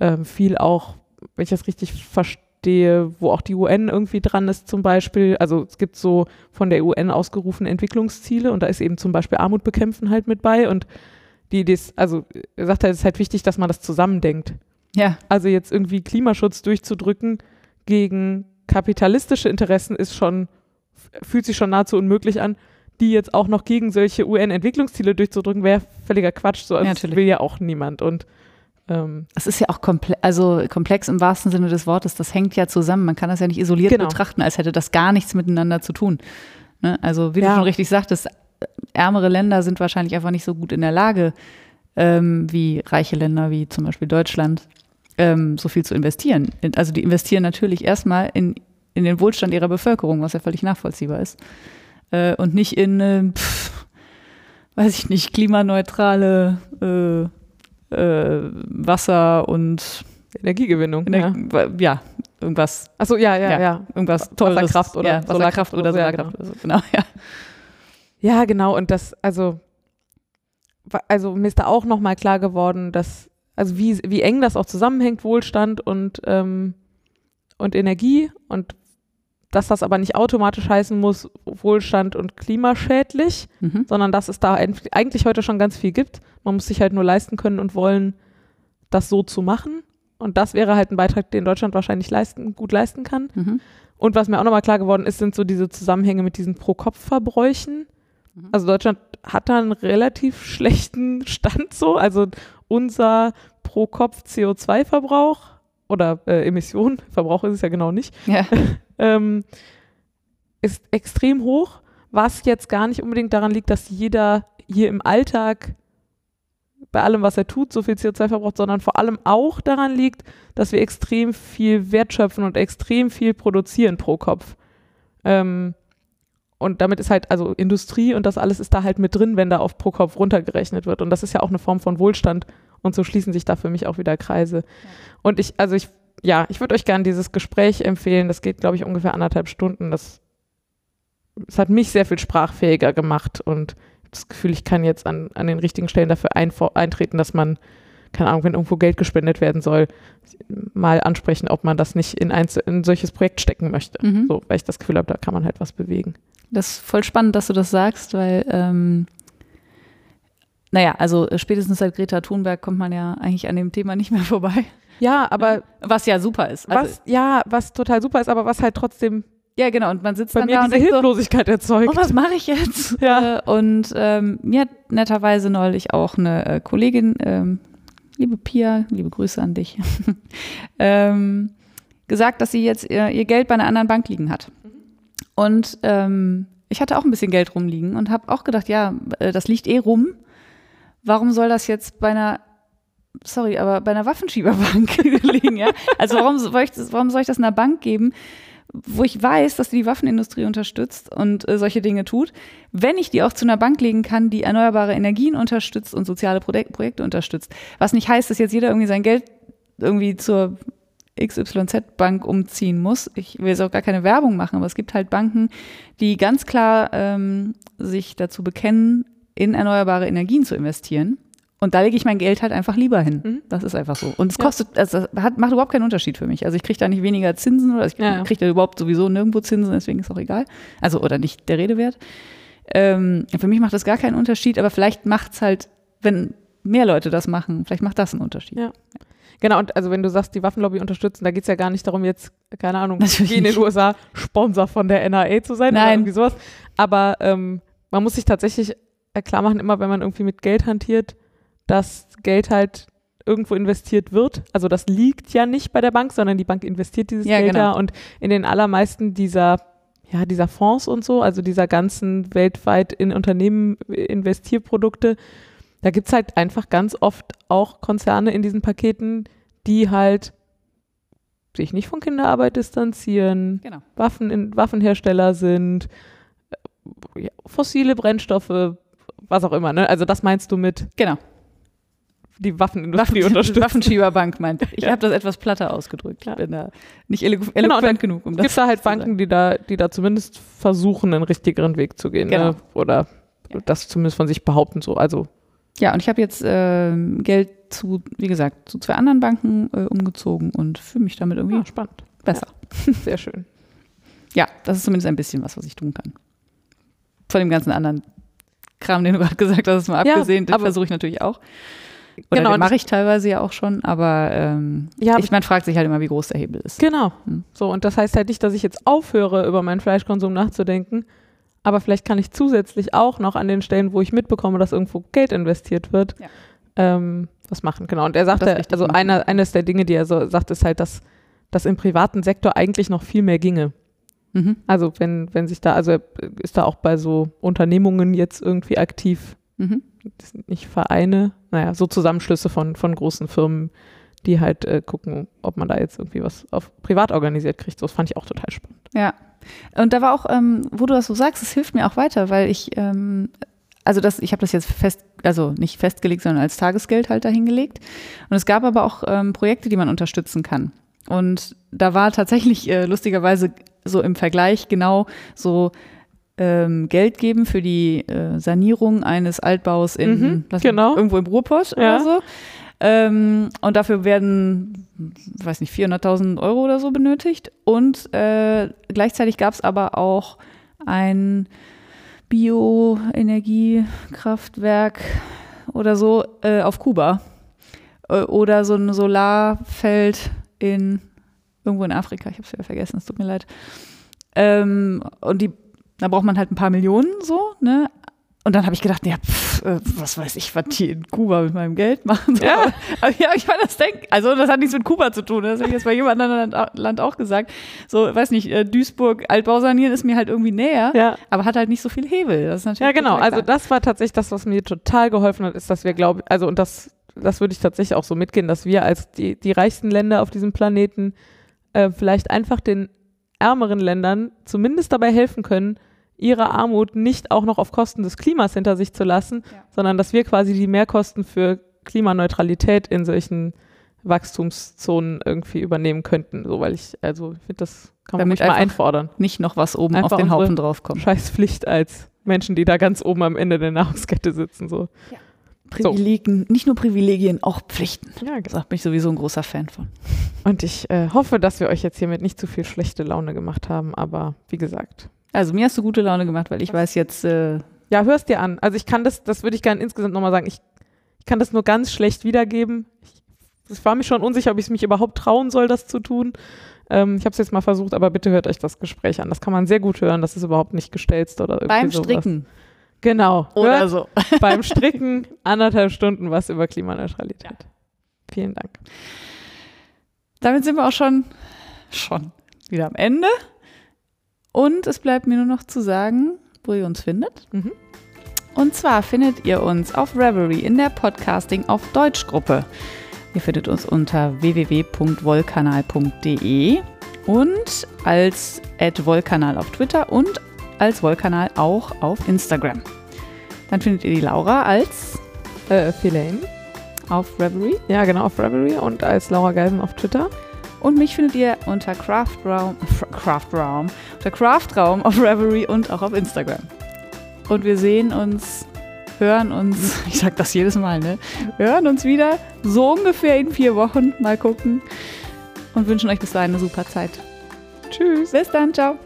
Speaker 2: ähm, viel auch, wenn ich das richtig verstehe, wo auch die UN irgendwie dran ist zum Beispiel. Also es gibt so von der UN ausgerufene Entwicklungsziele und da ist eben zum Beispiel Armut bekämpfen halt mit bei und die Idee ist, also er sagt halt, es ist halt wichtig, dass man das zusammendenkt.
Speaker 1: Ja.
Speaker 2: Also jetzt irgendwie Klimaschutz durchzudrücken gegen kapitalistische Interessen ist schon, fühlt sich schon nahezu unmöglich an. Die jetzt auch noch gegen solche UN-Entwicklungsziele durchzudrücken, wäre völliger Quatsch. So, also
Speaker 1: Ja,
Speaker 2: das will ja auch niemand. Und ähm,
Speaker 1: Es ist ja auch komple also komplex im wahrsten Sinne des Wortes. Das hängt ja zusammen. Man kann das ja nicht isoliert
Speaker 2: Genau.
Speaker 1: betrachten, als hätte das gar nichts miteinander zu tun. Ne? Also wie du
Speaker 2: Ja.
Speaker 1: schon richtig sagtest, ärmere Länder sind wahrscheinlich einfach nicht so gut in der Lage, ähm, wie reiche Länder wie zum Beispiel Deutschland, ähm, so viel zu investieren. In- Also die investieren natürlich erstmal in, in den Wohlstand ihrer Bevölkerung, was ja völlig nachvollziehbar ist. Äh, und nicht in, äh, pff, weiß ich nicht, klimaneutrale äh, äh, Wasser und
Speaker 2: Energiegewinnung. ja.
Speaker 1: Ener- ja, irgendwas,
Speaker 2: Achso, ja, ja,
Speaker 1: Ja.
Speaker 2: ja.
Speaker 1: irgendwas Teures.
Speaker 2: Wasserkraft oder
Speaker 1: ja,
Speaker 2: Solarkraft
Speaker 1: oder
Speaker 2: ja,
Speaker 1: Solarkraft oder so. Genau, ja.
Speaker 2: Ja, genau. Und das, also, also mir ist da auch nochmal klar geworden, dass, also wie, wie eng das auch zusammenhängt, Wohlstand und, ähm, und Energie und dass das aber nicht automatisch heißen muss, Wohlstand und klimaschädlich,
Speaker 1: Mhm.
Speaker 2: sondern dass es da eigentlich heute schon ganz viel gibt. Man muss sich halt nur leisten können und wollen, das so zu machen. Und das wäre halt ein Beitrag, den Deutschland wahrscheinlich leisten, gut leisten kann.
Speaker 1: Mhm.
Speaker 2: Und was mir auch nochmal klar geworden ist, sind so diese Zusammenhänge mit diesen Pro-Kopf-Verbräuchen.
Speaker 1: Mhm.
Speaker 2: Also Deutschland hat da einen relativ schlechten Stand so. Also unser Pro-Kopf-CO2-Verbrauch oder äh, Emission, Verbrauch ist es ja genau nicht,
Speaker 1: Ja.
Speaker 2: ähm, ist extrem hoch, was jetzt gar nicht unbedingt daran liegt, dass jeder hier im Alltag bei allem, was er tut, so viel CO2 verbraucht, sondern vor allem auch daran liegt, dass wir extrem viel wertschöpfen und extrem viel produzieren pro Kopf. Ähm, und damit ist halt, also Industrie und das alles ist da halt mit drin, wenn da auf pro Kopf runtergerechnet wird. Und das ist ja auch eine Form von Wohlstand. Und so schließen sich da für mich auch wieder Kreise. Und ich, also ich, ja, ich würde euch gerne dieses Gespräch empfehlen. Das geht, glaube ich, ungefähr anderthalb Stunden. Das, das hat mich sehr viel sprachfähiger gemacht und das Gefühl, ich kann jetzt an, an den richtigen Stellen dafür einfor- eintreten, dass man, keine Ahnung, wenn irgendwo Geld gespendet werden soll, mal ansprechen, ob man das nicht in ein, in ein solches Projekt stecken möchte.
Speaker 1: Mhm.
Speaker 2: So, weil ich das Gefühl habe, da kann man halt was bewegen.
Speaker 1: Das ist voll spannend, dass du das sagst, weil, ähm, naja, also äh, spätestens seit Greta Thunberg kommt man ja eigentlich an dem Thema nicht mehr vorbei.
Speaker 2: Ja, aber
Speaker 1: Was ja super ist. Also,
Speaker 2: was, ja, was total super ist, aber was halt trotzdem
Speaker 1: ja, genau. Und man sitzt
Speaker 2: bei
Speaker 1: dann
Speaker 2: mir
Speaker 1: da und
Speaker 2: diese
Speaker 1: denkt so,
Speaker 2: Hilflosigkeit erzeugt.
Speaker 1: oh, was mache ich jetzt?
Speaker 2: Ja.
Speaker 1: Äh, und ähm, mir hat netterweise neulich auch eine äh, Kollegin, ähm, liebe Pia, liebe Grüße an dich, ähm, gesagt, dass sie jetzt ihr, ihr Geld bei einer anderen Bank liegen hat. Und ähm, ich hatte auch ein bisschen Geld rumliegen und habe auch gedacht, ja, äh, das liegt eh rum. Warum soll das jetzt bei einer sorry, aber bei einer Waffenschieberbank liegen, ja? Also warum soll, ich das, warum soll ich das einer Bank geben, wo ich weiß, dass die die Waffenindustrie unterstützt und äh, solche Dinge tut, wenn ich die auch zu einer Bank legen kann, die erneuerbare Energien unterstützt und soziale Projek Projekte unterstützt. Was nicht heißt, dass jetzt jeder irgendwie sein Geld irgendwie zur XYZ-Bank umziehen muss. Ich will jetzt auch gar keine Werbung machen, aber es gibt halt Banken, die ganz klar ähm, sich dazu bekennen, in erneuerbare Energien zu investieren. Und da lege ich mein Geld halt einfach lieber hin.
Speaker 2: Mhm.
Speaker 1: Das ist einfach so. Und es
Speaker 2: Ja.
Speaker 1: kostet, also das hat, macht überhaupt keinen Unterschied für mich. Also ich kriege da nicht weniger Zinsen oder ich
Speaker 2: Ja, ja.
Speaker 1: kriege da überhaupt sowieso nirgendwo Zinsen, deswegen ist auch egal. Also oder nicht der Rede wert. Ähm, für mich macht das gar keinen Unterschied, aber vielleicht macht es halt, wenn mehr Leute das machen, vielleicht macht das einen Unterschied.
Speaker 2: Ja. Genau, und also wenn du sagst, die Waffenlobby unterstützen, da geht es ja gar nicht darum, jetzt, keine Ahnung,
Speaker 1: Natürlich
Speaker 2: in den. USA Sponsor von der NRA zu sein oder
Speaker 1: Nein.
Speaker 2: irgendwie sowas. Aber ähm, man muss sich tatsächlich äh, klar machen, immer wenn man irgendwie mit Geld hantiert, dass Geld halt irgendwo investiert wird. Also das liegt ja nicht bei der Bank, sondern die Bank investiert dieses
Speaker 1: Ja,
Speaker 2: Geld
Speaker 1: genau.
Speaker 2: da und in den allermeisten dieser ja, dieser Fonds und so, also dieser ganzen weltweit in Unternehmen Investierprodukte, da gibt es halt einfach ganz oft auch Konzerne in diesen Paketen, die halt sich nicht von Kinderarbeit distanzieren,
Speaker 1: Genau.
Speaker 2: Waffen in, Waffenhersteller sind, äh, fossile Brennstoffe, was auch immer. Ne? Also das meinst du mit
Speaker 1: Genau.
Speaker 2: Die Waffenindustrie
Speaker 1: Waffen,
Speaker 2: unterstützen.
Speaker 1: Waffenschieberbank meint. Ich
Speaker 2: Ja.
Speaker 1: habe das etwas platter ausgedrückt.
Speaker 2: Ja.
Speaker 1: Ich bin da nicht elo eloquent
Speaker 2: Genau,
Speaker 1: genug, um
Speaker 2: Es gibt da halt. Banken, die da, die da zumindest versuchen, einen richtigeren Weg zu gehen.
Speaker 1: Genau.
Speaker 2: Ne? Oder
Speaker 1: Ja.
Speaker 2: das zumindest von sich behaupten so. Also
Speaker 1: Ja, und ich habe jetzt ähm, Geld zu, wie gesagt, zu zwei anderen Banken äh, umgezogen und fühle mich damit irgendwie
Speaker 2: ja, spannend.
Speaker 1: besser.
Speaker 2: Sehr schön.
Speaker 1: Ja, das ist zumindest ein bisschen was, was ich tun kann. Von dem ganzen anderen Kram, den du gerade gesagt hast, mal
Speaker 2: Ja,
Speaker 1: abgesehen, den versuche ich natürlich auch. Oder
Speaker 2: Genau,
Speaker 1: mache ich teilweise ja auch schon, aber ähm,
Speaker 2: Ja,
Speaker 1: ich, man fragt sich halt immer, wie groß der Hebel ist.
Speaker 2: Genau.
Speaker 1: Hm.
Speaker 2: So, und das heißt halt nicht, dass ich jetzt aufhöre, über meinen Fleischkonsum nachzudenken, aber vielleicht kann ich zusätzlich auch noch an den Stellen, wo ich mitbekomme, dass irgendwo Geld investiert wird,
Speaker 1: Ja.
Speaker 2: ähm, was machen. Genau. Und er sagte, also
Speaker 1: machen.
Speaker 2: einer, eines der Dinge, die er so sagt, ist halt, dass, dass im privaten Sektor eigentlich noch viel mehr ginge.
Speaker 1: Mhm.
Speaker 2: Also wenn, wenn sich da, also er ist da auch bei so Unternehmungen jetzt irgendwie aktiv,
Speaker 1: Mhm.
Speaker 2: nicht Vereine, naja, so Zusammenschlüsse von, von großen Firmen, die halt äh, gucken, ob man da jetzt irgendwie was auf privat organisiert kriegt. So, Das fand ich auch total spannend.
Speaker 1: Ja. Und da war auch, ähm, wo du das so sagst, es hilft mir auch weiter, weil ich, ähm, also das, ich habe das jetzt fest, also nicht festgelegt, sondern als Tagesgeld halt dahingelegt. Und es gab aber auch ähm, Projekte, die man unterstützen kann. Und da war tatsächlich äh, lustigerweise so im Vergleich genau so ähm, Geld geben für die äh, Sanierung eines Altbaus in
Speaker 2: Mhm, genau.
Speaker 1: irgendwo im Ruhrpott
Speaker 2: Ja.
Speaker 1: oder so. Ähm, und dafür werden, weiß nicht, 400.000 Euro oder so benötigt. Und äh, gleichzeitig gab es aber auch ein Bioenergiekraftwerk oder so äh, auf Kuba. Äh, oder so ein Solarfeld in irgendwo in Afrika. Ich habe es wieder vergessen, es tut mir leid. Ähm, und die, da braucht man halt ein paar Millionen so, ne? Und dann habe ich gedacht, ja, pff, äh, was weiß ich, was die in Kuba mit meinem Geld machen. So.
Speaker 2: Ja.
Speaker 1: Aber ja, ich fand das denk, also das hat nichts mit Kuba zu tun. Das habe ich jetzt bei jedem anderen Land, auch gesagt. So, weiß nicht, äh, Duisburg Altbau sanieren ist mir halt irgendwie näher,
Speaker 2: Ja.
Speaker 1: aber hat halt nicht so viel Hebel. Das ist natürlich
Speaker 2: Ja, genau. Also das war tatsächlich das, was mir total geholfen hat, ist, dass wir glauben, also und das, das würde ich tatsächlich auch so mitgehen, dass wir als die, die reichsten Länder auf diesem Planeten äh, vielleicht einfach den ärmeren Ländern zumindest dabei helfen können, ihre Armut nicht auch noch auf Kosten des Klimas hinter sich zu lassen,
Speaker 1: Ja.
Speaker 2: sondern dass wir quasi die Mehrkosten für Klimaneutralität in solchen Wachstumszonen irgendwie übernehmen könnten. So, weil ich, also ich finde, das kann man
Speaker 1: Damit
Speaker 2: ruhig mal
Speaker 1: einfach
Speaker 2: einfordern.
Speaker 1: nicht noch was oben
Speaker 2: Einfach
Speaker 1: auf den Haufen draufkommt.
Speaker 2: Scheiß Pflicht als Menschen, die da ganz oben am Ende der Nahrungskette sitzen. So.
Speaker 1: Privilegien, nicht nur Privilegien, auch Pflichten.
Speaker 2: Ja,
Speaker 1: Da bin ich sowieso ein großer Fan von.
Speaker 2: Und ich äh, hoffe, dass wir euch jetzt hiermit nicht zu viel schlechte Laune gemacht haben, aber wie gesagt.
Speaker 1: Also mir hast du gute Laune gemacht, weil ich weiß jetzt, äh,
Speaker 2: Ja, hörst dir an. Also ich kann das, das würde ich gerne insgesamt nochmal sagen, ich, ich kann das nur ganz schlecht wiedergeben. Ich, ich war mir schon unsicher, ob ich es mich überhaupt trauen soll, das zu tun. Ähm, ich habe es jetzt mal versucht, aber bitte hört euch das Gespräch an. Das kann man sehr gut hören. Das ist überhaupt nicht gestelzt oder irgendwie
Speaker 1: beim
Speaker 2: sowas.
Speaker 1: Stricken
Speaker 2: Genau.
Speaker 1: oder
Speaker 2: Hört
Speaker 1: so.
Speaker 2: beim Stricken anderthalb Stunden was über Klimaneutralität. Vielen Dank.
Speaker 1: Damit sind wir auch schon, schon wieder am Ende. Und es bleibt mir nur noch zu sagen, wo ihr uns findet.
Speaker 2: Mhm.
Speaker 1: Und zwar findet ihr uns auf Reverie in der Podcasting auf Deutsch Gruppe. Ihr findet uns unter www.wollkanal.de und als @wollkanal auf Twitter und als Wollkanal auch auf Instagram. Dann findet ihr die Laura als
Speaker 2: Äh, Philaine.
Speaker 1: auf Reverie
Speaker 2: Ja, genau, auf Reverie und als Laura Geisen auf Twitter.
Speaker 1: Und mich findet ihr unter Craftraum, Craftraum, unter Craftraum auf Reverie und auch auf Instagram. Und wir sehen uns, hören uns, ich sag das jedes Mal, ne? Hören uns wieder so ungefähr in vier Wochen. Mal gucken. Und wünschen euch bis dahin eine super Zeit.
Speaker 2: Tschüss.
Speaker 1: Bis dann, ciao.